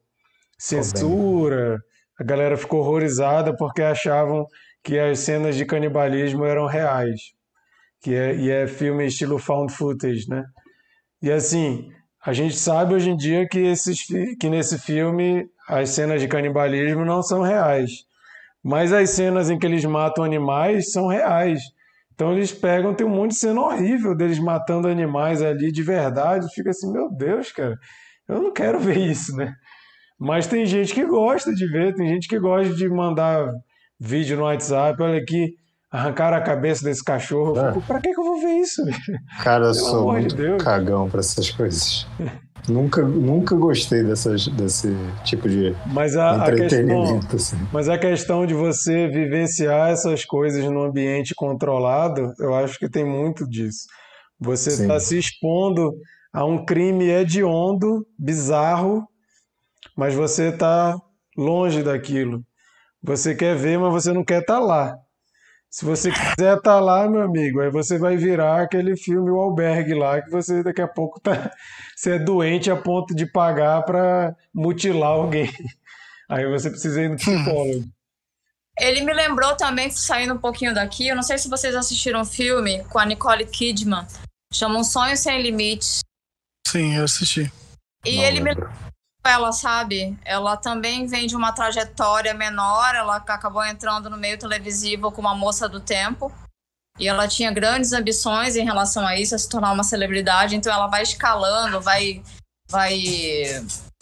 Speaker 2: censura. A galera ficou horrorizada porque achavam que as cenas de canibalismo eram reais. Que é, e é filme estilo found footage, né? E assim, a gente sabe hoje em dia que, esses, que nesse filme as cenas de canibalismo não são reais. Mas as cenas em que eles matam animais são reais. Então eles pegam, tem um monte de cena horrível deles matando animais ali de verdade. Fica assim, meu Deus, cara, eu não quero ver isso, né? Mas tem gente que gosta de ver, tem gente que gosta de mandar vídeo no WhatsApp, olha aqui, arrancaram a cabeça desse cachorro.
Speaker 5: É.
Speaker 2: fico, pra que que eu vou ver isso?
Speaker 5: Cara, eu sou
Speaker 2: de
Speaker 5: muito
Speaker 2: Deus.
Speaker 5: cagão pra essas coisas. Nunca, nunca gostei dessas, desse tipo de
Speaker 2: Mas a, a questão,
Speaker 5: entretenimento. Assim.
Speaker 2: Mas a questão de você vivenciar essas coisas num ambiente controlado, eu acho que tem muito disso. Você está se expondo a um crime hediondo, bizarro, mas você está longe daquilo. Você quer ver, mas você não quer estar lá. Se você quiser estar lá, meu amigo, aí você vai virar aquele filme O Albergue lá, que você daqui a pouco tá, você é doente a ponto de pagar para mutilar alguém. Aí você precisa ir no psicólogo.
Speaker 3: Ele me lembrou também, saindo um pouquinho daqui, eu não sei se vocês assistiram um filme com a Nicole Kidman, chama Um Sonho Sem Limites.
Speaker 4: Sim, eu assisti.
Speaker 3: E
Speaker 5: Não
Speaker 3: ele me
Speaker 5: lembro.
Speaker 3: Ela, sabe? Ela também vem de uma trajetória menor, ela acabou entrando no meio televisivo como uma moça do tempo. E ela tinha grandes ambições em relação a isso, a se tornar uma celebridade, então ela vai escalando, vai vai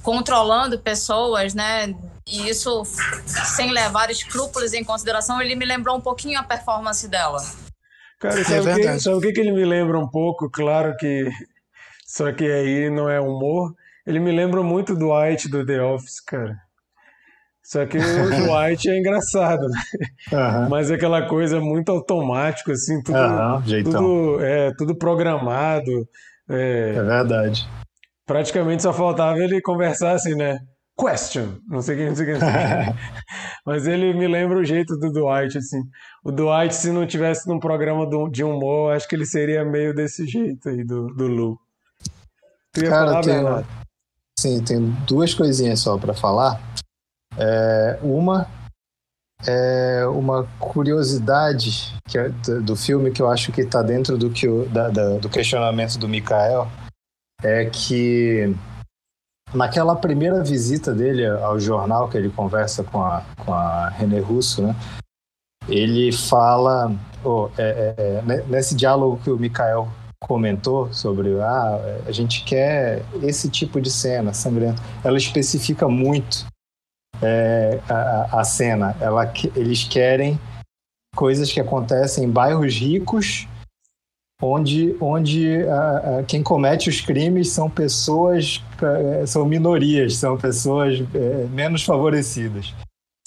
Speaker 3: controlando pessoas, né? E isso sem levar escrúpulos em consideração, ele me lembrou um pouquinho a performance dela.
Speaker 2: Cara, é sabe, é que, sabe o que, que ele me lembra um pouco? Claro que. Só que aí não é humor. Ele me lembra muito do White do The Office, cara. Só que o White é engraçado, né? Uhum. Mas é aquela coisa muito automática, assim, tudo, uhum, tudo, é, tudo programado.
Speaker 5: É, é verdade.
Speaker 2: Praticamente só faltava ele conversar assim, né? Question, não sei o que, não sei o que. Mas ele me lembra o jeito do Dwight, assim. O Dwight, se não tivesse num programa de humor, acho que ele seria meio desse jeito aí, do, do Lu.
Speaker 5: Tu ia Cara, falar, tem, Bernardo? Sim, tem duas coisinhas só para falar. É, uma é uma curiosidade que é do filme que eu acho que está dentro do, que o, da, da, do questionamento do Mikael é que naquela primeira visita dele ao jornal que ele conversa com a, com a René Russo, né? Ele fala oh, é, é, é nesse diálogo que o Mikael comentou sobre ah, a gente quer esse tipo de cena sangrenta. Ela especifica muito é, a, a, cena. Ela, eles querem coisas que acontecem em bairros ricos, onde, onde a, a, quem comete os crimes são pessoas, é, são minorias, são pessoas é, menos favorecidas.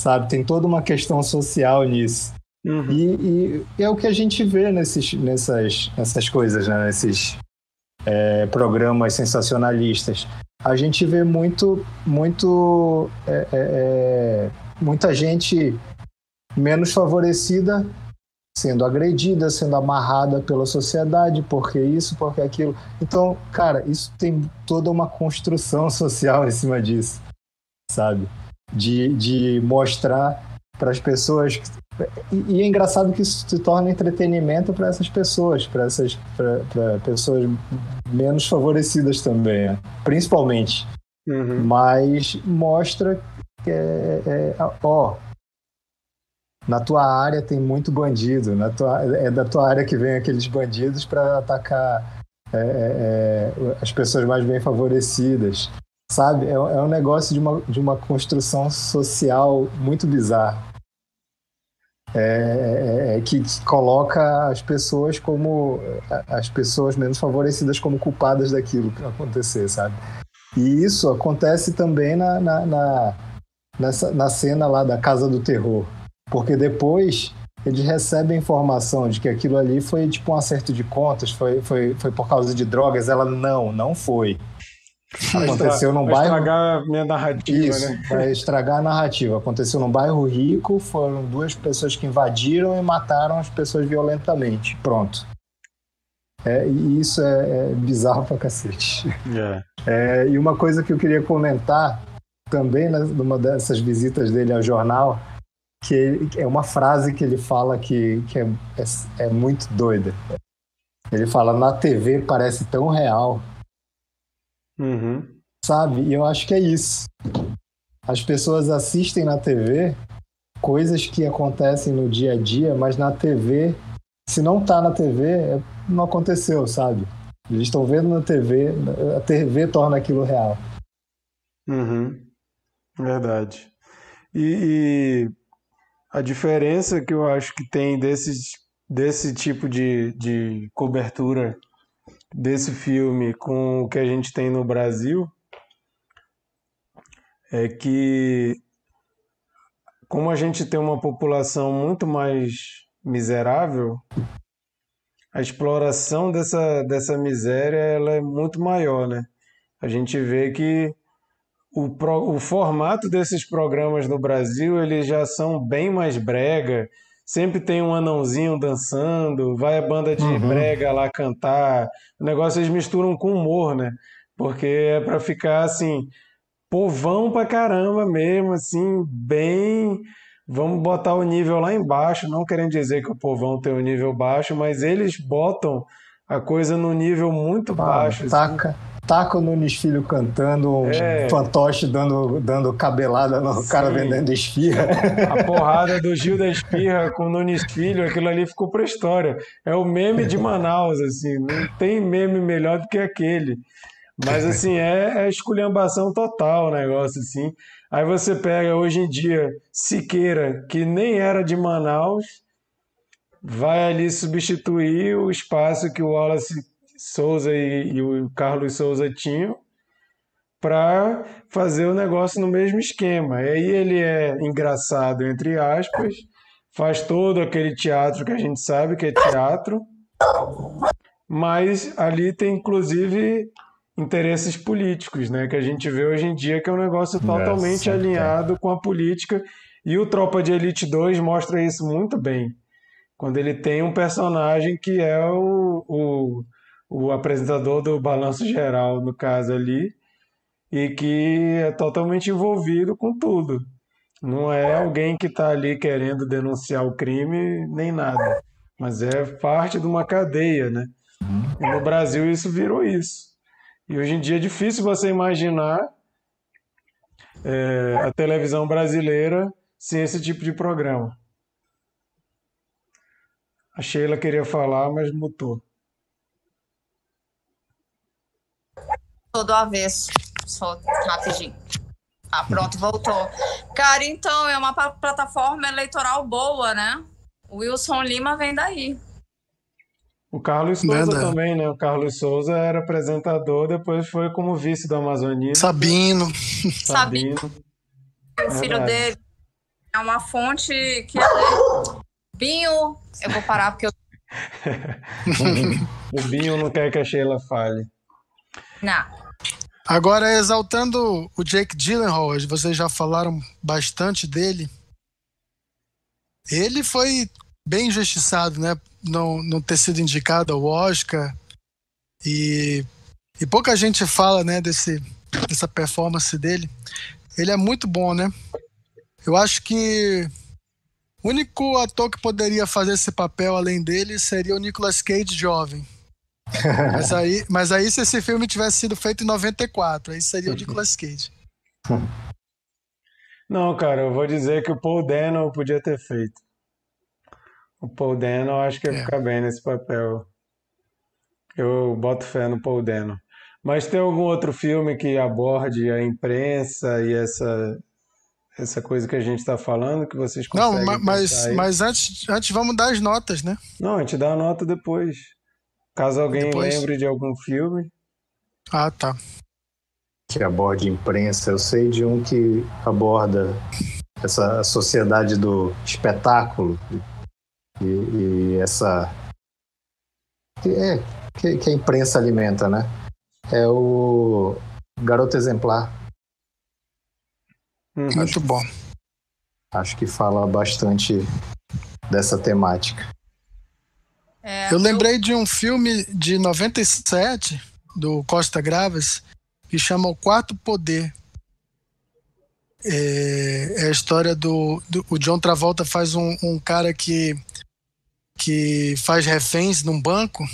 Speaker 5: Sabe? Tem toda uma questão social nisso. Uhum. E, e, é o que a gente vê nesses, nessas, nessas coisas, né? nesses é, programas sensacionalistas a gente vê muito, muito, é, é, é, muita gente menos favorecida sendo agredida, sendo amarrada pela sociedade, porque isso, porque aquilo. Então, cara, isso tem toda uma construção social em cima disso, sabe? De, de mostrar para as pessoas. E, e, é engraçado que isso se torna entretenimento para essas pessoas, para essas pra, pessoas menos favorecidas também, né? principalmente. Uhum. Mas mostra que é, é, ó, na tua área tem muito bandido, na tua, é da tua área que vem aqueles bandidos para atacar é, é, é, as pessoas mais bem favorecidas. Sabe? É, é um negócio de uma, de uma construção social muito bizarra. É, é, é, que coloca as pessoas como as pessoas menos favorecidas como culpadas daquilo que acontecer, sabe? E isso acontece também na, na, na, nessa, na cena lá da Casa do Terror, porque depois eles recebem informação de que aquilo ali foi tipo um acerto de contas, foi, foi, foi por causa de drogas. Ela não, não foi. Aconteceu num bairro.
Speaker 2: estragar a minha narrativa,
Speaker 5: Isso,
Speaker 2: né?
Speaker 5: Vai estragar a narrativa. Aconteceu num bairro rico, foram duas pessoas que invadiram e mataram as pessoas violentamente. Pronto. É, e isso é, é, bizarro pra cacete. Yeah. É, e uma coisa que eu queria comentar também né, numa dessas visitas dele ao jornal, que ele, é uma frase que ele fala que, que é, é, é muito doida. Ele fala: na TV parece tão real
Speaker 2: Uhum.
Speaker 5: Sabe? E eu acho que é isso. As pessoas assistem na TV coisas que acontecem no dia a dia, mas na TV, se não tá na TV, é, não aconteceu, sabe? Eles estão vendo na TV, a TV torna aquilo real.
Speaker 2: Uhum. Verdade. E, e, a diferença que eu acho que tem desses, desse tipo de, de cobertura desse filme com o que a gente tem no Brasil é que como a gente tem uma população muito mais miserável, a exploração dessa, dessa miséria ela é muito maior, né? A gente vê que o, pro, o formato desses programas no Brasil eles já são bem mais brega, sempre tem um anãozinho dançando, vai a banda de uhum. brega lá cantar. O negócio eles misturam com humor, né? Porque é para ficar assim, povão pra caramba mesmo, assim, bem. Vamos botar o nível lá embaixo, não querendo dizer que o povão tem um nível baixo, mas eles botam a coisa no nível muito ah, baixo.
Speaker 5: Taca. Assim taca o Nunes Filho cantando, é. fantoche dando, dando cabelada no Sim. cara vendendo esfirra.
Speaker 2: A porrada do Gil da Esfirra com o Nunes Filho, aquilo ali ficou pra história. É o meme de Manaus, assim, não tem meme melhor do que aquele. Mas assim, é, é esculhambação total o negócio, assim. Aí você pega hoje em dia Siqueira, que nem era de Manaus, vai ali substituir o espaço que o Wallace Souza e, e o Carlos Souza tinham para fazer o negócio no mesmo esquema. E aí ele é engraçado, entre aspas, faz todo aquele teatro que a gente sabe que é teatro, mas ali tem inclusive interesses políticos, né, que a gente vê hoje em dia que é um negócio totalmente Nossa, alinhado com a política e o Tropa de Elite 2 mostra isso muito bem. Quando ele tem um personagem que é o, o, o apresentador do Balanço Geral, no caso ali, e que é totalmente envolvido com tudo. Não é alguém que está ali querendo denunciar o crime nem nada, mas é parte de uma cadeia, né? E no Brasil isso virou isso. E hoje em dia é difícil você imaginar é, a televisão brasileira sem esse tipo de programa. A Sheila queria falar, mas mutou.
Speaker 3: Todo avesso. Só rapidinho. Ah, pronto, voltou. Cara, então é uma plataforma eleitoral boa, né? O Wilson Lima vem daí.
Speaker 2: O Carlos Souza Verdade. também, né? O Carlos Souza era apresentador, depois foi como vice do Amazonista.
Speaker 4: Sabino.
Speaker 3: Sabino. O filho dele é uma fonte que é... Binho, eu vou parar porque eu...
Speaker 2: o Binho não quer que a Sheila fale.
Speaker 3: Não.
Speaker 4: Agora, exaltando o Jake Gyllenhaal, vocês já falaram bastante dele. Ele foi bem injustiçado, né? Não, não ter sido indicado ao Oscar. E, e pouca gente fala, né, desse, dessa performance dele. Ele é muito bom, né? Eu acho que o único ator que poderia fazer esse papel além dele seria o Nicolas Cage jovem mas, aí, mas aí, se esse filme tivesse sido feito em 94, aí seria o Nicolas Cage.
Speaker 2: Não, cara, eu vou dizer que o Paul Dano podia ter feito. O Paul Dano eu acho que ia é. ficar bem nesse papel. Eu boto fé no Paul Dano. Mas tem algum outro filme que aborde a imprensa e essa essa coisa que a gente está falando que vocês conseguem
Speaker 4: Não, mas, mas antes, antes vamos dar as notas, né?
Speaker 2: Não, a gente dá a nota depois. Caso alguém Depois... lembre de algum filme.
Speaker 4: Ah, tá.
Speaker 5: Que aborde imprensa. Eu sei de um que aborda essa sociedade do espetáculo e, e essa. É, que, que a imprensa alimenta, né? É o Garoto Exemplar.
Speaker 4: Hum, Muito acho, bom.
Speaker 5: Acho que fala bastante dessa temática.
Speaker 4: É, eu lembrei eu... de um filme de 97 do Costa Graves que chama O Quarto Poder. É, é a história do, do, O John Travolta faz um, um cara que, que faz reféns num banco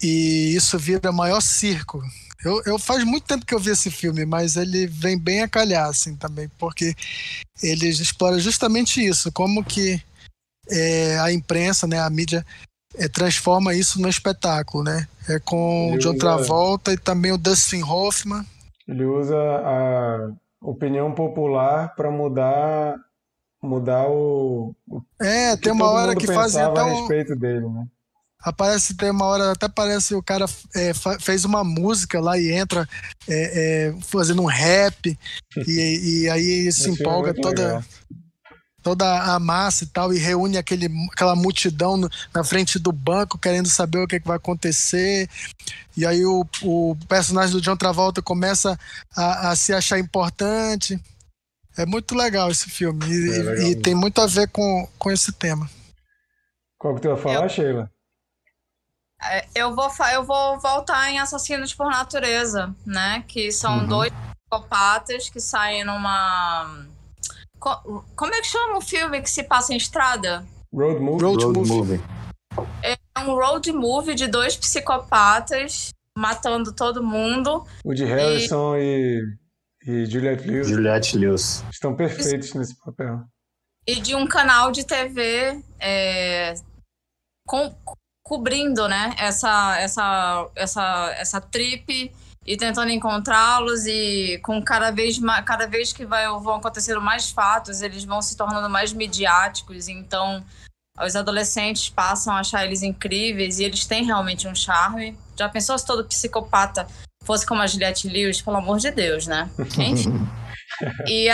Speaker 4: e isso vira maior circo. Eu, eu faz muito tempo que eu vi esse filme, mas ele vem bem a calhar, assim, também, porque ele explora justamente isso, como que é, a imprensa, né, a mídia é, transforma isso no espetáculo, né? É com o John Travolta e também o Dustin Hoffman.
Speaker 2: Ele usa a opinião popular para mudar mudar o, o
Speaker 4: É, tem uma hora que fazem até
Speaker 2: um, a respeito dele, né?
Speaker 4: Aparece, tem uma hora, até parece o cara é, fez uma música lá e entra é, é, fazendo um rap e, e aí se empolga toda. Legal toda a massa e tal, e reúne aquele, aquela multidão no, na frente do banco querendo saber o que, é que vai acontecer. E aí o, o personagem do John Travolta começa a, a se achar importante. É muito legal esse filme e, é legal e tem muito a ver com, com esse tema.
Speaker 2: Qual que tu ia falar, eu, Sheila?
Speaker 3: É, eu vou, eu vou voltar em Assassinos por Natureza, né? Que são uhum. dois psicopatas que saem numa como é que chama o filme que se passa em estrada?
Speaker 2: Road Movie.
Speaker 5: Road, road movie. movie.
Speaker 3: É um road movie de dois psicopatas matando todo mundo.
Speaker 2: O de Harrison e, e, e Juliette Lewis.
Speaker 5: Juliette Lewis.
Speaker 2: Estão perfeitos nesse papel.
Speaker 3: E de um canal de TV é, com, cobrindo, né, essa, essa, essa, essa trip e tentando encontrá-los e com cada vez cada vez que vai, vão acontecendo mais fatos, eles vão se tornando mais midiáticos, então os adolescentes passam a achar eles incríveis e eles têm realmente um charme. Já pensou se todo psicopata fosse como a Juliette Lewis? Pelo amor de Deus, né? Enfim. e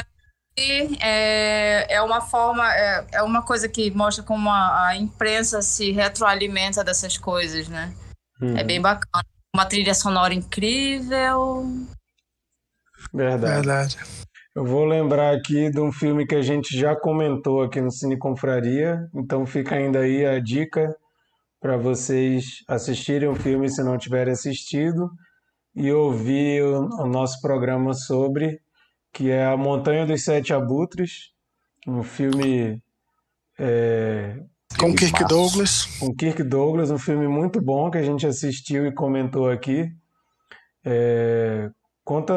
Speaker 3: é, é uma forma, é, é uma coisa que mostra como a, a imprensa se retroalimenta dessas coisas, né? Uhum. É bem bacana. Uma trilha sonora incrível.
Speaker 2: Verdade. Verdade. Eu vou lembrar aqui de um filme que a gente já comentou aqui no Cine Confraria, então fica ainda aí a dica para vocês assistirem o filme se não tiverem assistido e ouvir o, o nosso programa sobre que é A Montanha dos Sete Abutres, um filme é,
Speaker 4: com Kirk Douglas.
Speaker 2: Com Kirk Douglas, um filme muito bom que a gente assistiu e comentou aqui. É, conta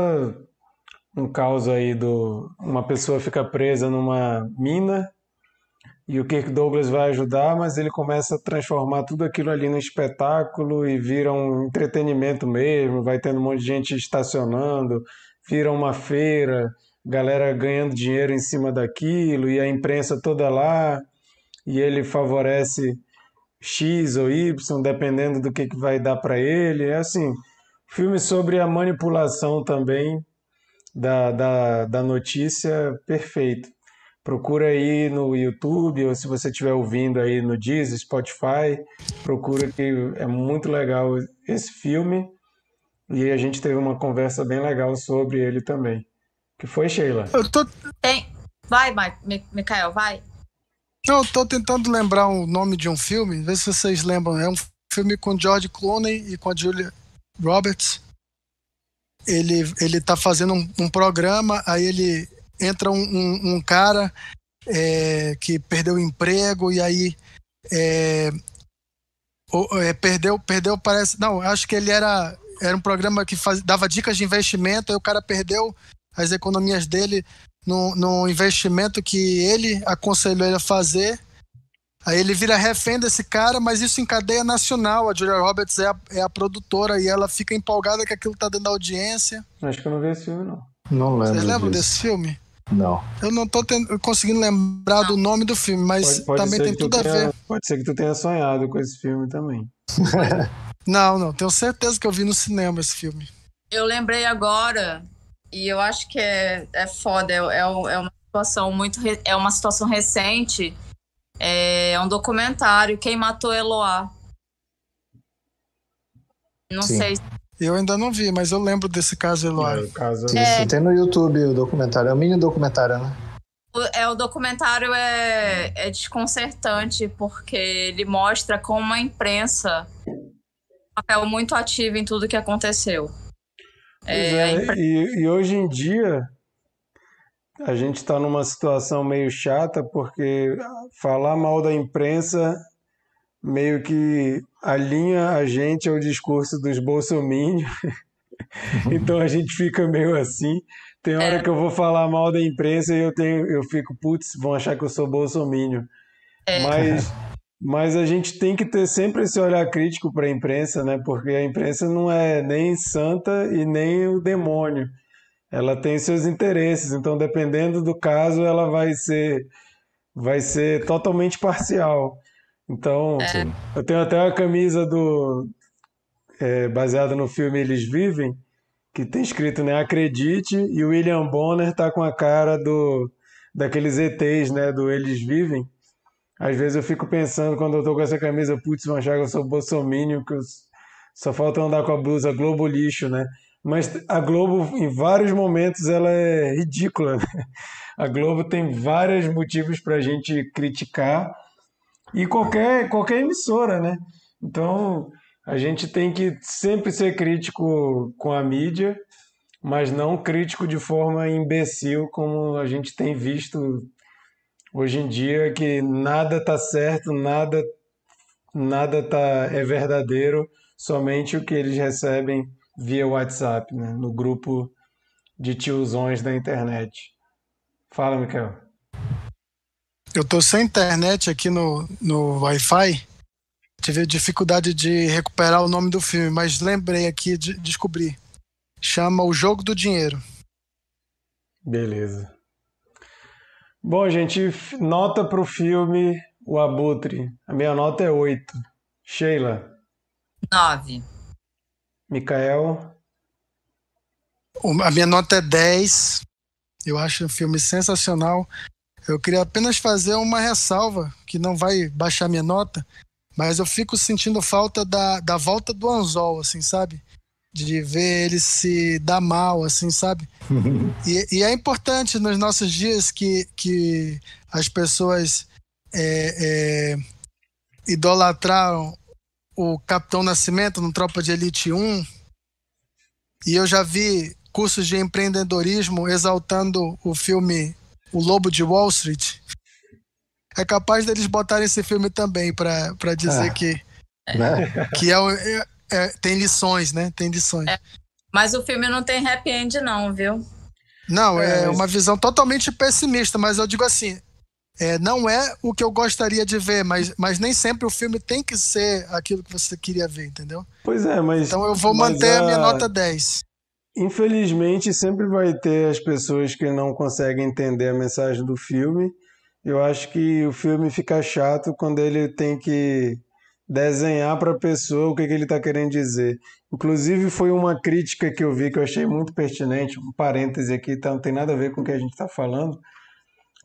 Speaker 2: um caos aí do uma pessoa fica presa numa mina e o Kirk Douglas vai ajudar, mas ele começa a transformar tudo aquilo ali no espetáculo e vira um entretenimento mesmo, vai tendo um monte de gente estacionando, vira uma feira, galera ganhando dinheiro em cima daquilo e a imprensa toda lá e ele favorece X ou Y, dependendo do que, que vai dar para ele. É assim, filme sobre a manipulação também da, da, da notícia, perfeito. Procura aí no YouTube ou se você estiver ouvindo aí no Deezer, Spotify, procura que é muito legal esse filme e a gente teve uma conversa bem legal sobre ele também. Que foi, Sheila?
Speaker 3: Eu tô... Tem. Vai, Mikael, vai.
Speaker 4: Eu tô tentando lembrar o nome de um filme, ver se vocês lembram. É um filme com George Clooney e com a Julia Roberts. Ele, ele tá fazendo um, um programa, aí ele entra um, um, um cara é, que perdeu o emprego e aí é, é, perdeu, perdeu, parece. Não, acho que ele era era um programa que faz, dava dicas de investimento, aí o cara perdeu as economias dele no, no investimento que ele aconselhou ele a fazer. Aí ele vira refém desse cara, mas isso em cadeia nacional. A Julia Roberts é a, é a produtora e ela fica empolgada que aquilo tá dando audiência.
Speaker 2: Acho que eu não vi esse filme, não.
Speaker 5: Não lembro.
Speaker 4: Vocês lembram disso. desse filme?
Speaker 5: Não.
Speaker 4: Eu não tô tendo, conseguindo lembrar do nome do filme, mas pode, pode também tem tudo
Speaker 2: tenha,
Speaker 4: a ver.
Speaker 2: Pode ser que tu tenha sonhado com esse filme também.
Speaker 4: Não, não, tenho certeza que eu vi no cinema esse filme.
Speaker 3: Eu lembrei agora, e eu acho que é, é foda, é, é, é uma situação muito. É uma situação recente. É um documentário, Quem Matou Eloá. Não Sim. sei.
Speaker 4: Eu ainda não vi, mas eu lembro desse caso Eloá. É,
Speaker 5: caso... É... Tem no YouTube o documentário, é um mini documentário, né?
Speaker 3: É, o documentário é, é desconcertante porque ele mostra como a imprensa papel muito ativo em tudo que aconteceu.
Speaker 2: É, é, e, e, hoje em dia a gente está numa situação meio chata porque falar mal da imprensa meio que alinha a gente ao discurso dos bolsominions. então a gente fica meio assim. Tem hora é. que eu vou falar mal da imprensa e eu tenho, eu fico, putz, vão achar que eu sou bolsominion. É. Mas mas a gente tem que ter sempre esse olhar crítico para a imprensa, né? Porque a imprensa não é nem santa e nem o demônio. Ela tem seus interesses, então dependendo do caso, ela vai ser vai ser totalmente parcial. Então, é. eu tenho até uma camisa do é, baseada no filme Eles Vivem, que tem escrito, né, acredite, e o William Bonner tá com a cara do daqueles ETs, né, do Eles Vivem. Às vezes eu fico pensando, quando eu tô com essa camisa, putz, vão achar que eu sou bolsominion, que eu... só falta andar com a blusa Globo lixo, né? Mas a Globo, em vários momentos, ela é ridícula. Né? A Globo tem vários motivos para a gente criticar e qualquer, qualquer emissora, né? Então, a gente tem que sempre ser crítico com a mídia, mas não crítico de forma imbecil, como a gente tem visto hoje em dia que nada está certo, nada nada tá é verdadeiro, somente o que eles recebem via WhatsApp, né, no grupo de tiozões da internet. Fala, Michael.
Speaker 4: Eu tô sem internet aqui no, no Wi-Fi. tive dificuldade de recuperar o nome do filme, mas lembrei aqui de descobrir. Chama O Jogo do Dinheiro.
Speaker 2: Beleza. Bom, gente, nota para o filme O Abutre. A minha nota é 8. Sheila.
Speaker 3: 9.
Speaker 2: Micael.
Speaker 4: A minha nota é 10. Eu acho o filme sensacional. Eu queria apenas fazer uma ressalva, que não vai baixar minha nota, mas eu fico sentindo falta da, da volta do Anzol, assim, sabe? De ver ele se dar mal, assim, sabe? e, e, é importante nos nossos dias que, que as pessoas é, é, idolatraram o Capitão Nascimento no Tropa de Elite 1. E eu já vi cursos de empreendedorismo exaltando o filme O Lobo de Wall Street. É capaz deles botarem esse filme também para dizer ah, que, né? que é, é, tem lições, né? Tem lições. É,
Speaker 3: mas o filme não tem happy end, não, viu?
Speaker 4: Não, é, é uma visão totalmente pessimista, mas eu digo assim, é, não é o que eu gostaria de ver, mas, mas nem sempre o filme tem que ser aquilo que você queria ver, entendeu?
Speaker 2: Pois é, mas.
Speaker 4: Então eu vou manter a... a minha nota 10.
Speaker 2: Infelizmente, sempre vai ter as pessoas que não conseguem entender a mensagem do filme. Eu acho que o filme fica chato quando ele tem que desenhar para a pessoa o que, que ele está querendo dizer. Inclusive, foi uma crítica que eu vi que eu achei muito pertinente. Um parêntese aqui, tá, não tem nada a ver com o que a gente está falando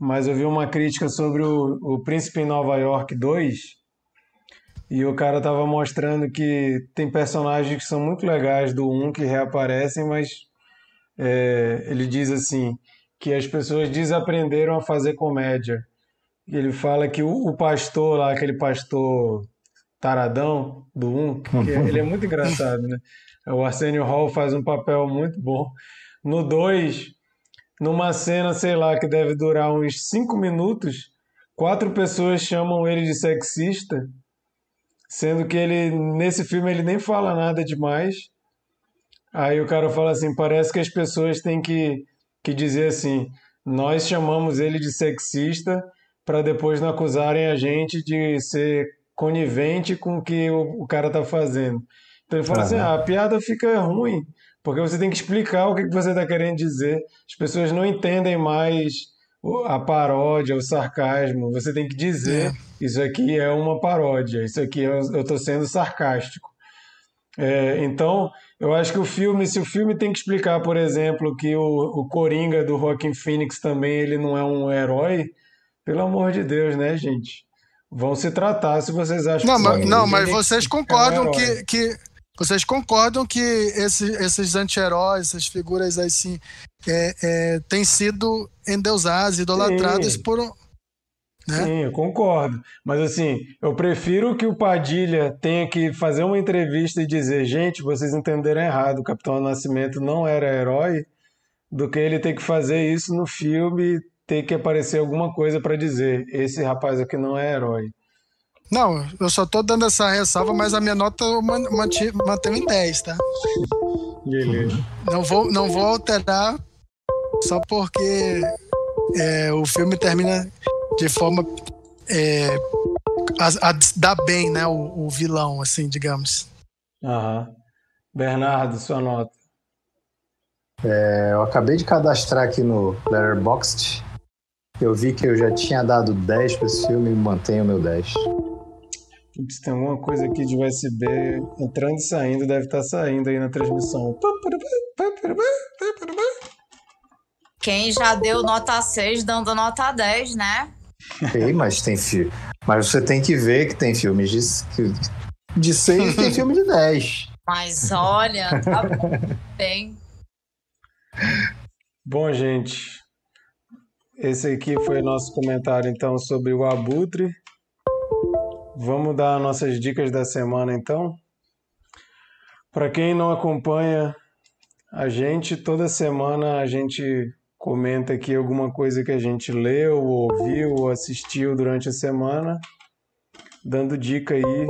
Speaker 2: mas eu vi uma crítica sobre o, o Príncipe em Nova York 2 e o cara tava mostrando que tem personagens que são muito legais do 1 que reaparecem, mas é, ele diz assim que as pessoas desaprenderam a fazer comédia. Ele fala que o, o pastor lá, aquele pastor taradão do 1, que ele é muito engraçado, né? O Arsenio Hall faz um papel muito bom. No 2, numa cena, sei lá, que deve durar uns cinco minutos, quatro pessoas chamam ele de sexista, sendo que ele nesse filme ele nem fala nada demais. Aí o cara fala assim, parece que as pessoas têm que, que dizer assim, nós chamamos ele de sexista para depois não acusarem a gente de ser conivente com o que o, o cara tá fazendo. Então ele fala ah, assim, ah, a piada fica ruim porque você tem que explicar o que você está querendo dizer. As pessoas não entendem mais a paródia, o sarcasmo. Você tem que dizer: é. isso aqui é uma paródia, isso aqui eu estou sendo sarcástico. É, então, eu acho que o filme, se o filme tem que explicar, por exemplo, que o, o Coringa do Joaquin Phoenix também ele não é um herói, pelo amor de Deus, né, gente? Vão se tratar se vocês acham
Speaker 4: não,
Speaker 2: que
Speaker 4: mas, Não, mas vocês concordam é um que, que vocês concordam que esse, esses anti-heróis, essas figuras assim, é, é, têm sido endeusadas, idolatradas Sim. por.
Speaker 2: Né? Sim, eu concordo. Mas assim, eu prefiro que o Padilha tenha que fazer uma entrevista e dizer: gente, vocês entenderam errado, o Capitão Nascimento não era herói, do que ele ter que fazer isso no filme ter que aparecer alguma coisa para dizer: esse rapaz aqui não é herói.
Speaker 4: Não, eu só tô dando essa ressalva, mas a minha nota eu mantenho em 10, tá?
Speaker 2: Beleza.
Speaker 4: Não vou, não vou alterar só porque é, o filme termina de forma é, a, a dar bem, né, o, o, vilão, assim, digamos.
Speaker 2: Aham. Bernardo, sua nota.
Speaker 5: É, eu acabei de cadastrar aqui no Letterboxd. Eu vi que eu já tinha dado 10 para esse filme e mantenho o meu 10.
Speaker 2: Putz, tem alguma coisa aqui de USB entrando e saindo, deve estar tá saindo aí na transmissão.
Speaker 3: Quem já deu nota 6 dando nota 10, né?
Speaker 5: Ei, mas tem filme. Mas você tem que ver que tem filmes de, de 6 e tem filme de 10.
Speaker 3: Mas olha, tá bem.
Speaker 2: Bom, gente. Esse aqui foi nosso comentário então sobre o Abutre. Vamos dar nossas dicas da semana então. Para quem não acompanha a gente, toda semana a gente comenta aqui alguma coisa que a gente leu, ouviu ou assistiu durante a semana, dando dica aí,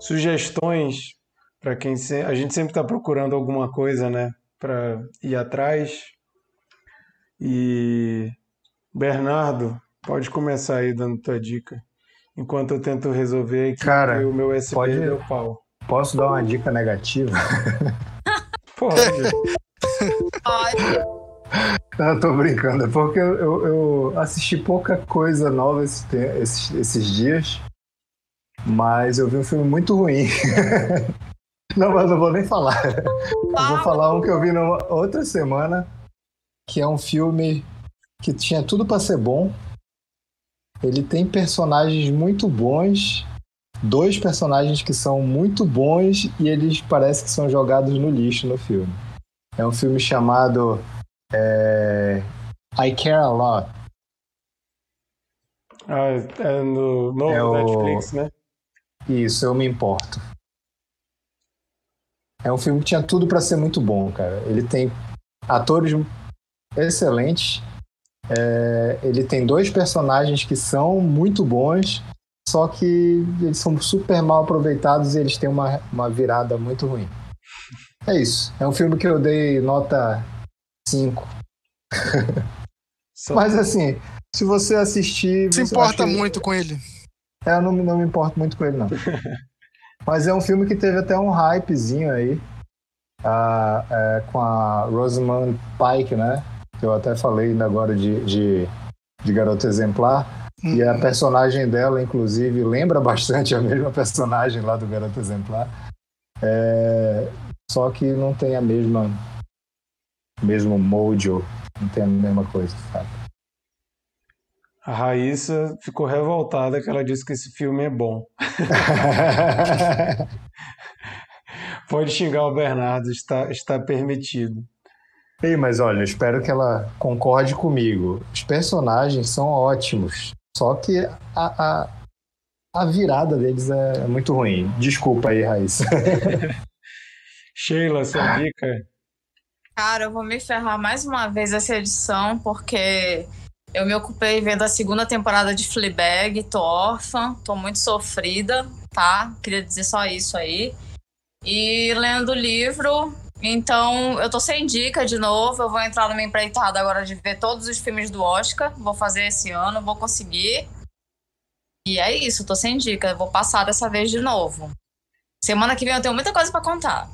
Speaker 2: sugestões para quem se... a gente sempre está procurando alguma coisa, né, para ir atrás. E Bernardo, pode começar aí dando tua dica. enquanto eu tento resolver aqui
Speaker 5: Cara,
Speaker 2: o meu USB
Speaker 5: pode-
Speaker 2: deu pau.
Speaker 5: Posso dar uma dica negativa?
Speaker 2: Pode.
Speaker 3: Pode.
Speaker 5: Não, tô brincando, é porque eu, eu- eu assisti pouca coisa nova esse esses, esses dias, mas eu vi um filme muito ruim. não, mas não vou nem falar. Eu vou
Speaker 3: Fala.
Speaker 5: falar um que eu vi na outra semana, que é um filme que tinha tudo pra ser bom. Ele tem personagens muito bons, dois personagens que são muito bons e eles parecem que são jogados no lixo no filme. É um filme chamado é, I Care a Lot.
Speaker 2: Ah, é no novo
Speaker 5: É o-
Speaker 2: Netflix, né?
Speaker 5: Isso, eu me importo. É um filme que tinha tudo pra ser muito bom, cara. Ele tem atores excelentes. É, ele tem dois personagens que são muito bons, só que eles são super mal aproveitados e eles têm uma, uma virada muito ruim. É isso. É um filme que eu dei nota 5.
Speaker 2: Só-
Speaker 5: Mas assim, se você assistir.
Speaker 4: Se
Speaker 5: você
Speaker 4: importa muito com ele.
Speaker 5: É, eu não, me- não me importo muito com ele, não. Mas é um filme que teve até um hypezinho aí. é, com a Rosamund Pike, né? Eu até falei ainda agora de, de, de Garota Exemplar. E a personagem dela, inclusive, lembra bastante a mesma personagem lá do Garota Exemplar. É, só que não tem a mesma. mesmo mojo. Não tem a mesma coisa, sabe?
Speaker 2: A Raíssa ficou revoltada que ela disse que esse filme é bom. Pode xingar o Bernardo, está, está permitido.
Speaker 5: Ei, mas olha, eu espero que ela concorde comigo. Os personagens são ótimos, só que a, a, a virada deles é muito ruim. Desculpa aí, Raíssa.
Speaker 2: Sheila, sua dica?
Speaker 3: Cara, eu vou me ferrar mais uma vez essa edição, porque eu me ocupei vendo a segunda temporada de Fleabag, tô órfã, tô muito sofrida, tá? Queria dizer só isso aí. E lendo o livro, então eu tô sem dica de novo, eu vou entrar numa empreitada agora de ver todos os filmes do Oscar, vou fazer esse ano, vou conseguir. E é isso, tô sem dica, eu vou passar dessa vez de novo. Semana que vem eu tenho muita coisa pra contar.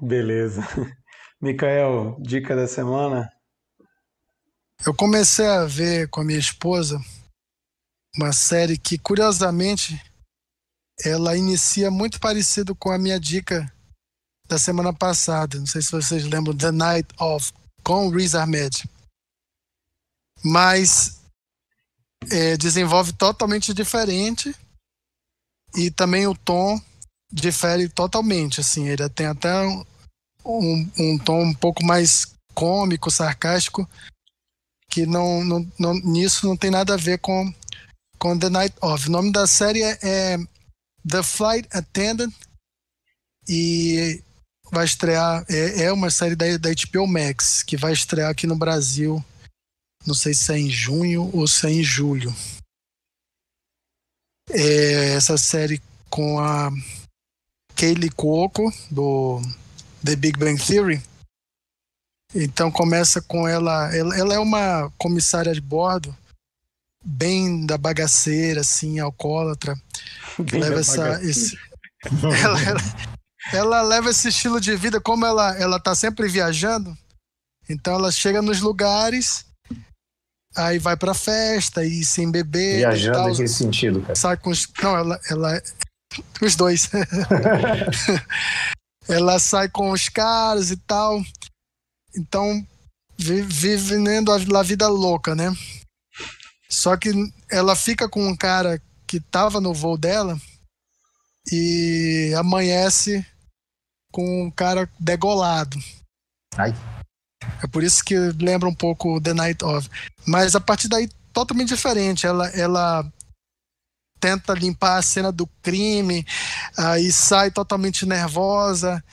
Speaker 2: Beleza. Mikael, dica da semana?
Speaker 4: Eu comecei a ver com a minha esposa uma série que, curiosamente, ela inicia muito parecido com a minha dica da semana passada. Não sei se vocês lembram, The Night of, com Riz Ahmed. Mas é, desenvolve totalmente diferente e também o tom difere totalmente. Assim, ele tem até um, um, um tom um pouco mais cômico, sarcástico, que não, não, não, nisso não tem nada a ver com, com The Night Of. O nome da série é, é The Flight Attendant e vai estrear, é, é uma série da, da HBO Max, que vai estrear aqui no Brasil, não sei se é em junho ou se é em julho. É essa série com a Kaylee Cuoco, do The Big Bang Theory. Então começa com ela, ela, ela é uma comissária de bordo, bem da bagaceira, assim, alcoólatra, que leva essa, esse, ela, ela, ela leva esse estilo de vida, como ela, ela tá sempre viajando, então ela chega nos lugares, aí vai pra festa e sem beber. e
Speaker 5: Viajando
Speaker 4: tal,
Speaker 5: em que sentido, cara?
Speaker 4: sai com os. Não, ela. ela os dois. ela sai com os caras e tal. Então, vi- vive vivendo a vida louca, né? Só que ela fica com um cara que tava no voo dela e amanhece com um cara degolado.
Speaker 5: Ai.
Speaker 4: É por isso que lembra um pouco The Night Of. Mas a partir daí, totalmente diferente. Ela, ela tenta limpar a cena do crime, aí sai totalmente nervosa,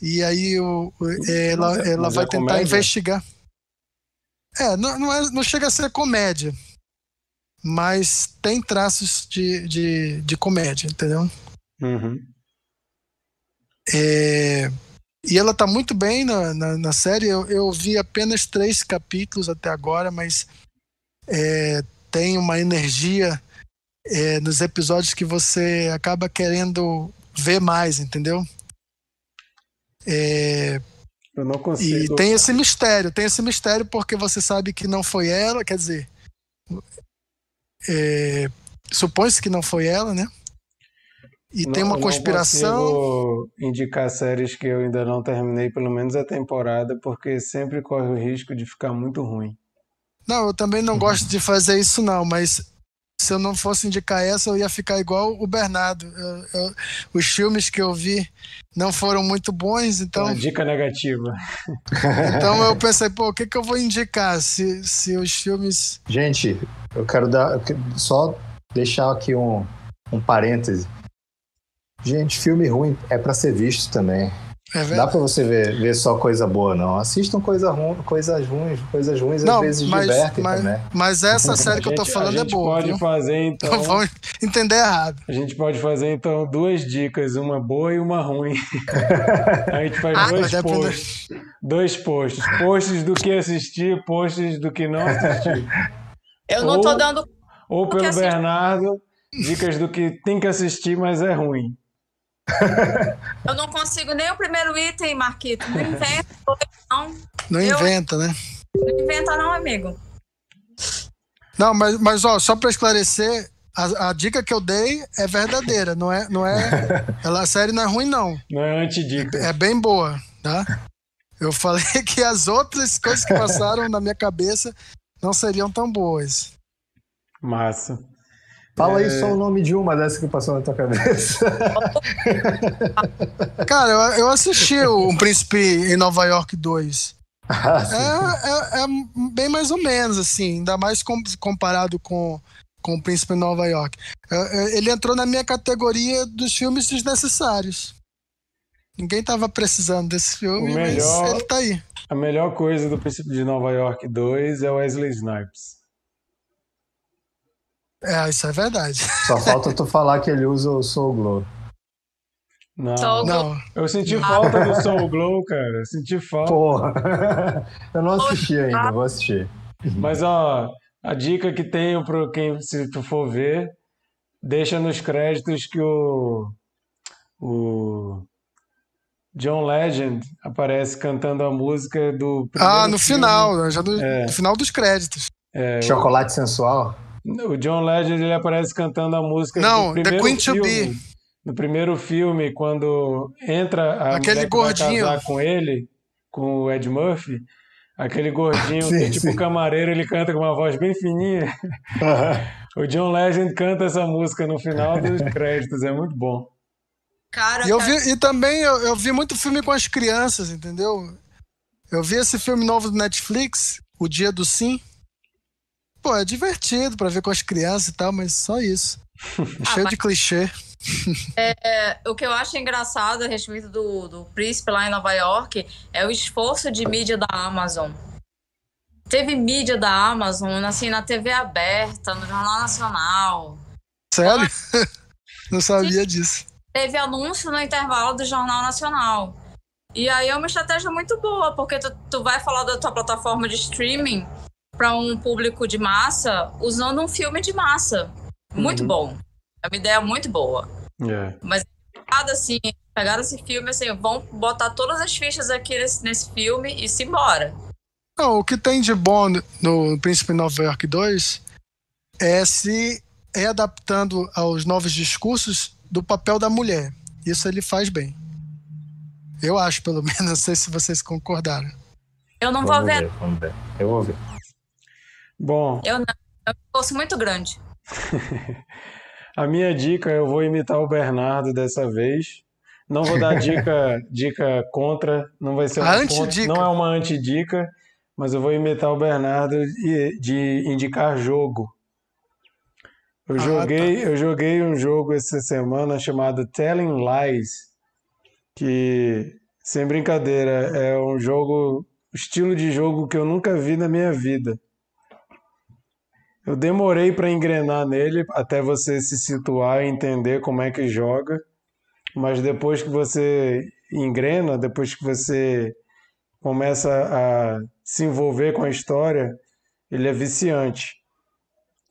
Speaker 4: e aí o, ela,
Speaker 2: é-
Speaker 4: ela
Speaker 2: mas
Speaker 4: vai
Speaker 2: é
Speaker 4: tentar
Speaker 2: comédia?
Speaker 4: investigar. É, não, não, é, não chega a ser comédia, mas tem traços de, de, de comédia, entendeu?
Speaker 2: Uhum.
Speaker 4: É, e ela tá muito bem na, na, na série. Eu, eu vi apenas três capítulos até agora, mas é, tem uma energia é, nos episódios que você acaba querendo ver mais, entendeu? É,
Speaker 2: eu não consigo.
Speaker 4: E tem esse mistério, tem esse mistério porque você sabe que não foi ela, quer dizer, é, supõe-se que não foi ela, né? E não, tem uma conspiração.
Speaker 2: Não indicar séries que eu ainda não terminei, pelo menos a temporada, porque sempre corre o risco de ficar muito ruim.
Speaker 4: Não, eu também não gosto de fazer isso, não, mas se eu não fosse indicar essa, eu ia ficar igual o Bernardo. Eu, eu, os filmes que eu vi não foram muito bons, então. Uma
Speaker 2: dica negativa.
Speaker 4: Então eu pensei, pô, o que, que eu vou indicar se, se os filmes.
Speaker 5: Gente, eu quero dar. Só deixar aqui um, um parêntese. Gente, filme ruim é para ser visto também. É Dá pra você ver, ver só coisa boa, não. Assistam coisa ru, coisas ruins, coisas ruins não, às vezes mas, divertem
Speaker 4: mas,
Speaker 5: também.
Speaker 4: Mas essa série que eu tô falando é boa.
Speaker 2: A gente pode
Speaker 4: viu?
Speaker 2: fazer então.
Speaker 4: Vão entender errado.
Speaker 2: A gente pode fazer então duas dicas, uma boa e uma ruim. a gente faz ah, dois posts. Dois posts. Posts do que assistir, posts do que não assistir.
Speaker 3: Eu não ou, tô dando.
Speaker 2: Ou pelo Bernardo, dicas do que tem que assistir, mas é ruim.
Speaker 3: Eu não consigo nem o primeiro item, Marquito. Não inventa, não.
Speaker 4: Não eu... inventa, né?
Speaker 3: Não inventa, não, amigo.
Speaker 4: Não, mas, mas ó, só para esclarecer, a, a, dica que eu dei é verdadeira, não é, não é, ela a série não é ruim não.
Speaker 2: Não é antidica.
Speaker 4: É, é bem boa, tá? Eu falei que as outras coisas que passaram na minha cabeça não seriam tão boas.
Speaker 2: Massa.
Speaker 5: Fala é... aí só o nome de uma dessas que passou na tua cabeça.
Speaker 4: Cara, eu, eu assisti o Um Príncipe em Nova York 2. Ah, é, é, é, bem mais ou menos, assim, ainda mais com, comparado com, com o Príncipe em Nova York. É, é, ele entrou na minha categoria dos filmes desnecessários. Ninguém tava precisando desse filme, melhor, mas ele tá aí.
Speaker 2: A melhor coisa do Príncipe de Nova York 2 é o Wesley Snipes.
Speaker 4: É, isso é verdade.
Speaker 5: Só falta tu falar que ele usa o Soul Glow.
Speaker 2: Não, Soul não. Eu senti falta do Soul Glow, cara. Eu senti falta.
Speaker 5: Porra. Eu não assisti ainda, vou assistir.
Speaker 2: Mas, ó, a dica que tenho para quem, se tu for ver, deixa nos créditos que o. O. John Legend aparece cantando a música do.
Speaker 4: Ah, no filme. final, já no, é. no final dos créditos.
Speaker 5: É, Chocolate Sensual?
Speaker 2: O John Legend ele aparece cantando a música
Speaker 4: Não, The Queen filme, to Be.
Speaker 2: No primeiro filme, quando entra a
Speaker 4: aquele gordinho
Speaker 2: vai casar com ele, com o Ed Murphy, aquele gordinho sim, que é tipo sim. camareiro, ele canta com uma voz bem fininha. o John Legend canta essa música no final dos créditos, é muito bom.
Speaker 4: Cara, e, eu vi, e também eu, eu vi muito filme com as crianças, entendeu? Eu vi esse filme novo do Netflix, O Dia do Sim. Pô, é divertido para ver com as crianças e tal, mas só isso. Ah, Cheio mas... de clichê.
Speaker 3: É, o que eu acho engraçado a respeito do, do Príncipe lá em Nova York é o esforço de mídia da Amazon. Teve mídia da Amazon assim, na TV aberta, no Jornal Nacional.
Speaker 4: Sério? Não sabia disso.
Speaker 3: Teve anúncio no intervalo do Jornal Nacional. E aí é uma estratégia muito boa, porque tu, tu vai falar da tua plataforma de streaming para um público de massa usando um filme de massa. Muito uhum. bom. É uma ideia muito boa.
Speaker 2: Yeah. É.
Speaker 3: Mas assim, pegaram esse filme assim, vão botar todas as fichas aqui nesse, nesse filme e se embora.
Speaker 4: Não, o que tem de bom no Príncipe Nova York 2 é se é adaptando aos novos discursos do papel da mulher. Isso ele faz bem. Eu acho, pelo menos. Não sei se vocês concordaram.
Speaker 3: Eu não vamos vou ver.
Speaker 5: ver. Vamos ver. Eu vou ver.
Speaker 2: Bom.
Speaker 3: Eu não. Eu gosto muito grande.
Speaker 2: a minha dica, eu vou imitar o Bernardo dessa vez. Não vou dar dica, dica contra, não vai ser uma contra, não é uma antidica, mas eu vou imitar o Bernardo de, de indicar jogo. Eu ah, joguei, tá. eu joguei um jogo essa semana chamado Telling Lies, que sem brincadeira é um jogo, estilo de jogo que eu nunca vi na minha vida. Eu demorei para engrenar nele até você se situar e entender como é que joga, mas depois que você engrena, depois que você começa a se envolver com a história, ele é viciante.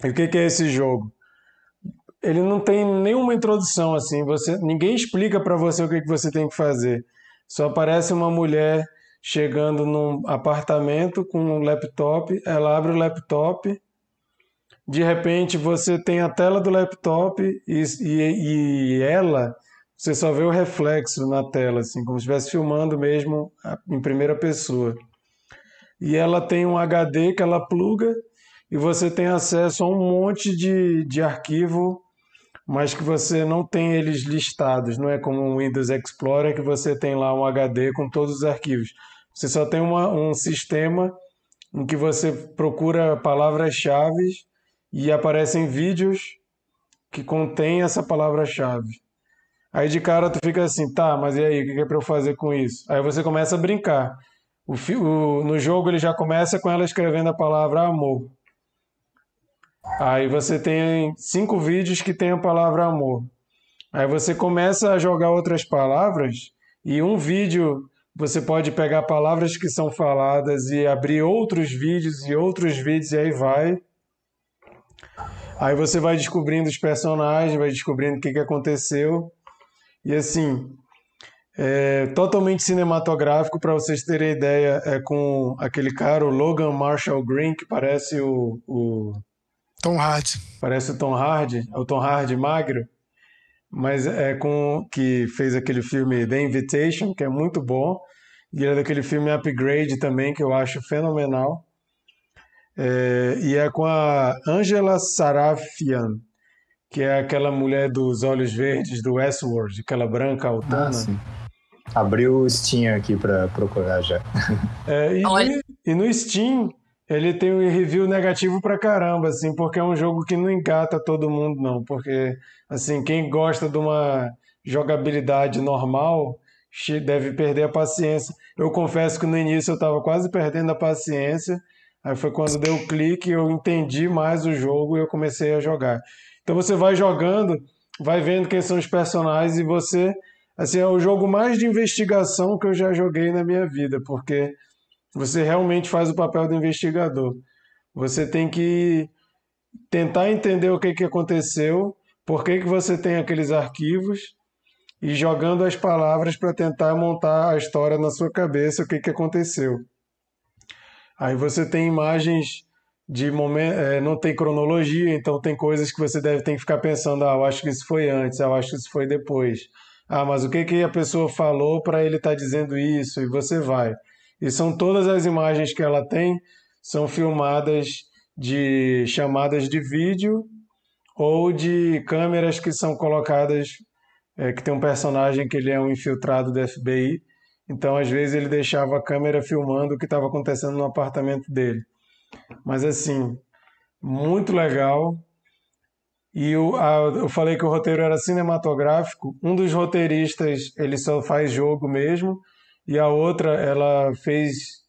Speaker 2: E o que é esse jogo? ele não tem nenhuma introdução assim, você ninguém explica para você o que, que você tem que fazer. Só aparece uma mulher chegando num apartamento com um laptop, ela abre o laptop, de repente você tem a tela do laptop e, e, e ela, você só vê o reflexo na tela, assim, como se estivesse filmando mesmo em primeira pessoa. E ela tem um HD que ela pluga e você tem acesso a um monte de, de arquivo, mas que você não tem eles listados. Não é como o Windows Explorer que você tem lá um HD com todos os arquivos. Você só tem uma, um sistema em que você procura palavras-chave e aparecem vídeos que contêm essa palavra-chave. Aí de cara tu fica assim, tá, mas e aí, o que é para eu fazer com isso? Aí você começa a brincar. O, o, no jogo ele já começa com ela escrevendo a palavra amor. Aí você tem cinco vídeos que tem a palavra amor. Aí você começa a jogar outras palavras e um vídeo você pode pegar palavras que são faladas e abrir outros vídeos e outros vídeos e aí vai. Aí você vai descobrindo os personagens, vai descobrindo o que, que aconteceu. E assim, é totalmente cinematográfico, para vocês terem ideia, é com aquele cara, o Logan Marshall Green, que parece o, o
Speaker 4: Tom Hardy.
Speaker 2: Parece o Tom Hardy, é o Tom Hardy magro, mas é com que fez aquele filme The Invitation, que é muito bom, e é daquele filme Upgrade também, que eu acho fenomenal. É, e é com a Angela Sarafian, que é aquela mulher dos olhos verdes do Westworld, aquela branca altana.
Speaker 5: Ah, Abriu o Steam aqui para procurar já.
Speaker 2: É, e, e, no Steam ele tem um review negativo pra caramba, assim, porque é um jogo que não engata todo mundo, não. Porque, assim, quem gosta de uma jogabilidade normal deve perder a paciência. Eu confesso que no início eu estava quase perdendo a paciência. Aí foi quando deu o clique, eu entendi mais o jogo e eu comecei a jogar. Então você vai jogando, vai vendo quem são os personagens e você, assim, é o jogo mais de investigação que eu já joguei na minha vida, porque você realmente faz o papel do investigador. Você tem que tentar entender o que, que aconteceu, por que, que você tem aqueles arquivos e jogando as palavras para tentar montar a história na sua cabeça, o que, que aconteceu. Aí você tem imagens de momento, é, não tem cronologia, então tem coisas que você deve ter que ficar pensando, ah, eu acho que isso foi antes, eu acho que isso foi depois. Ah, mas o que, que a pessoa falou para ele estar tá dizendo isso? E você vai. E são todas as imagens que ela tem são filmadas de chamadas de vídeo ou de câmeras que são colocadas é, que tem um personagem que ele é um infiltrado do FBI. Então, às vezes ele deixava a câmera filmando o que estava acontecendo no apartamento dele. Mas assim, muito legal. E eu, eu falei que o roteiro era cinematográfico. Um dos roteiristas ele só faz jogo mesmo e a outra, ela fez.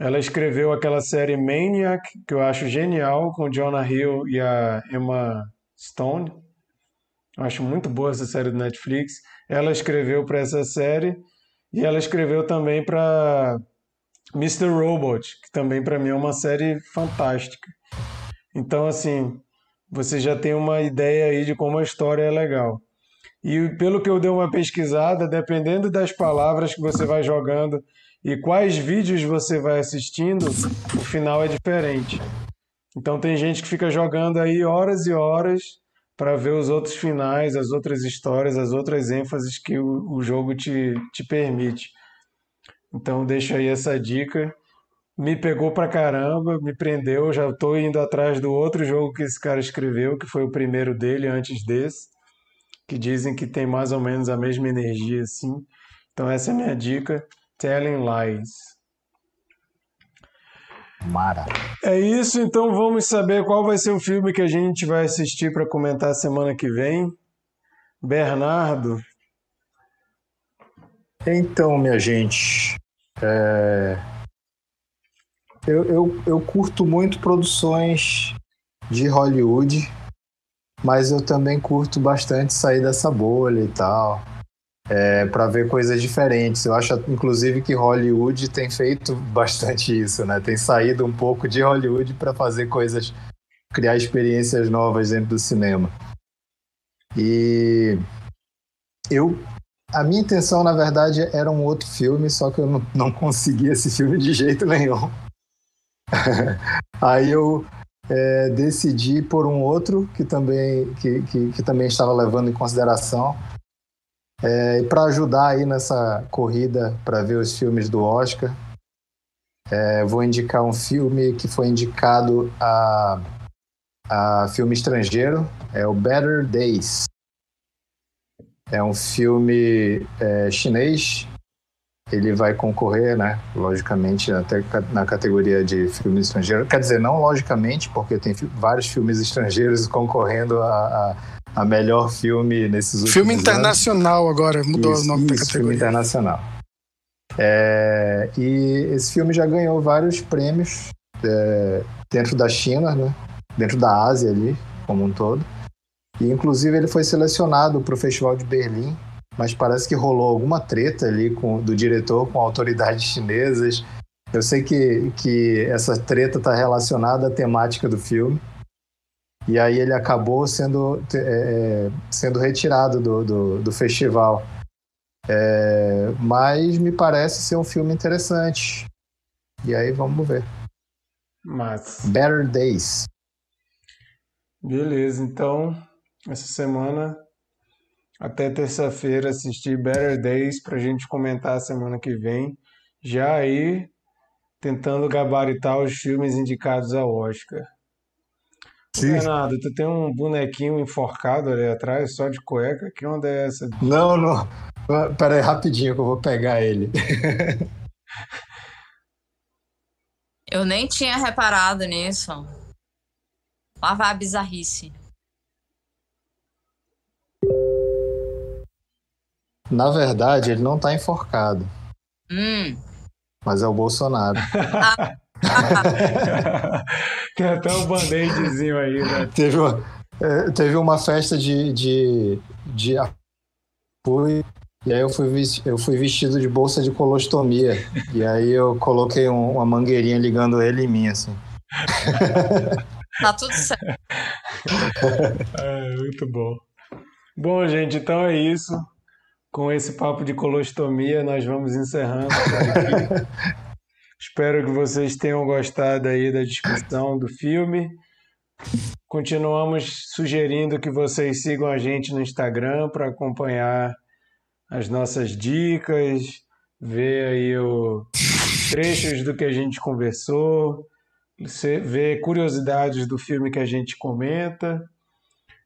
Speaker 2: Ela escreveu aquela série Maniac, que eu acho genial, com Jonah Hill e a Emma Stone. Eu acho muito boa essa série do Netflix. Ela escreveu para essa série e ela escreveu também para Mr. Robot, que também para mim é uma série fantástica. Então, assim, você já tem uma ideia aí de como a história é legal. E pelo que eu dei uma pesquisada, dependendo das palavras que você vai jogando e quais vídeos você vai assistindo, o final é diferente. Então tem gente que fica jogando aí horas e horas para ver os outros finais, as outras histórias, as outras ênfases que o, o jogo te, te permite. Então deixo aí essa dica. Me pegou pra caramba, me prendeu. Já estou indo atrás do outro jogo que esse cara escreveu, que foi o primeiro dele antes desse que dizem que tem mais ou menos a mesma energia assim. Então essa é a minha dica, Telling Lies.
Speaker 5: Mara.
Speaker 2: É isso, então vamos saber qual vai ser o filme que a gente vai assistir para comentar semana que vem. Bernardo.
Speaker 5: Então, minha gente, é... eu, eu, eu curto muito produções de Hollywood mas eu também curto bastante sair dessa bolha e tal, é, para ver coisas diferentes. Eu acho, inclusive, que Hollywood tem feito bastante isso, né? Tem saído um pouco de Hollywood para fazer coisas, criar experiências novas dentro do cinema. E eu a minha intenção, na verdade, era um outro filme, só que eu não, não consegui esse filme de jeito nenhum. Aí eu é, decidi por um outro que também, que, que, que também estava levando em consideração. É, e para ajudar aí nessa corrida para ver os filmes do Oscar, é, vou indicar um filme que foi indicado a, a filme estrangeiro, é o Better Days. É um filme é, chinês. Ele vai concorrer, né? Logicamente, até na categoria de filme estrangeiro. Quer dizer, não logicamente, porque tem vários filmes estrangeiros concorrendo a, a, a melhor filme nesses últimos
Speaker 4: Filme internacional anos. agora, mudou isso, o nome isso, da categoria.
Speaker 5: Filme internacional. É, e esse filme já ganhou vários prêmios é, dentro da China, né? Dentro da Ásia ali, como um todo. E inclusive ele foi selecionado para o Festival de Berlim, mas parece que rolou alguma treta ali com, do diretor com autoridades chinesas. Eu sei que, que essa treta está relacionada à temática do filme. E aí ele acabou sendo, é, é, sendo retirado do, do, do festival. É, mas me parece ser um filme interessante. E aí vamos ver.
Speaker 2: Mas...
Speaker 5: Better Days.
Speaker 2: Beleza, então essa semana até terça-feira assistir Better Days para a gente comentar a semana que vem. Já aí tentando gabaritar os filmes indicados ao Oscar. Sim. Renato, tu tem um bonequinho enforcado ali atrás, só de cueca? Que onda é essa?
Speaker 5: Não, não. Pera aí, rapidinho que eu vou pegar ele.
Speaker 3: eu nem tinha reparado nisso. Lá vai a bizarrice.
Speaker 5: Na verdade, ele não tá enforcado.
Speaker 3: Hum.
Speaker 5: Mas é o Bolsonaro.
Speaker 2: Tem até um band-aidzinho aí, né?
Speaker 5: Teve uma, é, teve uma festa de, de, de fui e aí eu fui, eu fui vestido de bolsa de colostomia. E aí eu coloquei um, uma mangueirinha ligando ele em mim, assim.
Speaker 3: Tá tudo certo.
Speaker 2: É, muito bom. Bom, gente, então é isso com esse papo de colostomia, nós vamos encerrando Espero que vocês tenham gostado aí da discussão do filme. Continuamos sugerindo que vocês sigam a gente no Instagram para acompanhar as nossas dicas, ver aí o trechos do que a gente conversou, ver curiosidades do filme que a gente comenta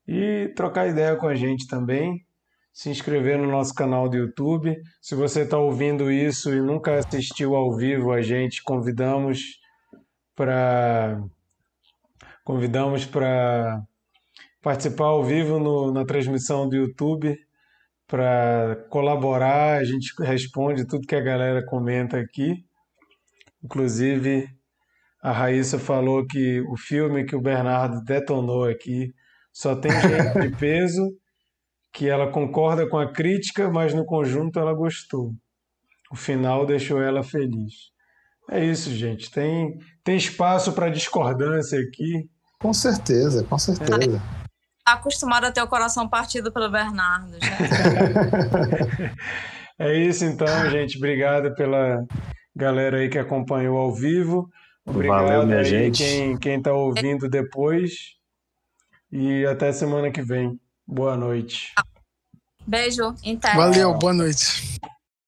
Speaker 2: e trocar ideia com a gente também se inscrever no nosso canal do YouTube. Se você está ouvindo isso e nunca assistiu ao vivo a gente, convidamos para convidamos para participar ao vivo no, na transmissão do YouTube para colaborar. A gente responde tudo que a galera comenta aqui. Inclusive, a Raíssa falou que o filme que o Bernardo detonou aqui só tem gente de peso que ela concorda com a crítica, mas no conjunto ela gostou. O final deixou ela feliz. É isso, gente. Tem, tem espaço para discordância aqui.
Speaker 5: Com certeza, com certeza.
Speaker 3: Tá acostumado a ter o coração partido pelo Bernardo.
Speaker 2: é isso então, gente. Obrigado pela galera aí que acompanhou ao vivo. Obrigado
Speaker 5: Valeu, minha
Speaker 2: aí
Speaker 5: gente.
Speaker 2: quem quem está ouvindo depois. E até semana que vem. Boa noite.
Speaker 3: Beijo. Inter.
Speaker 4: Valeu, boa noite.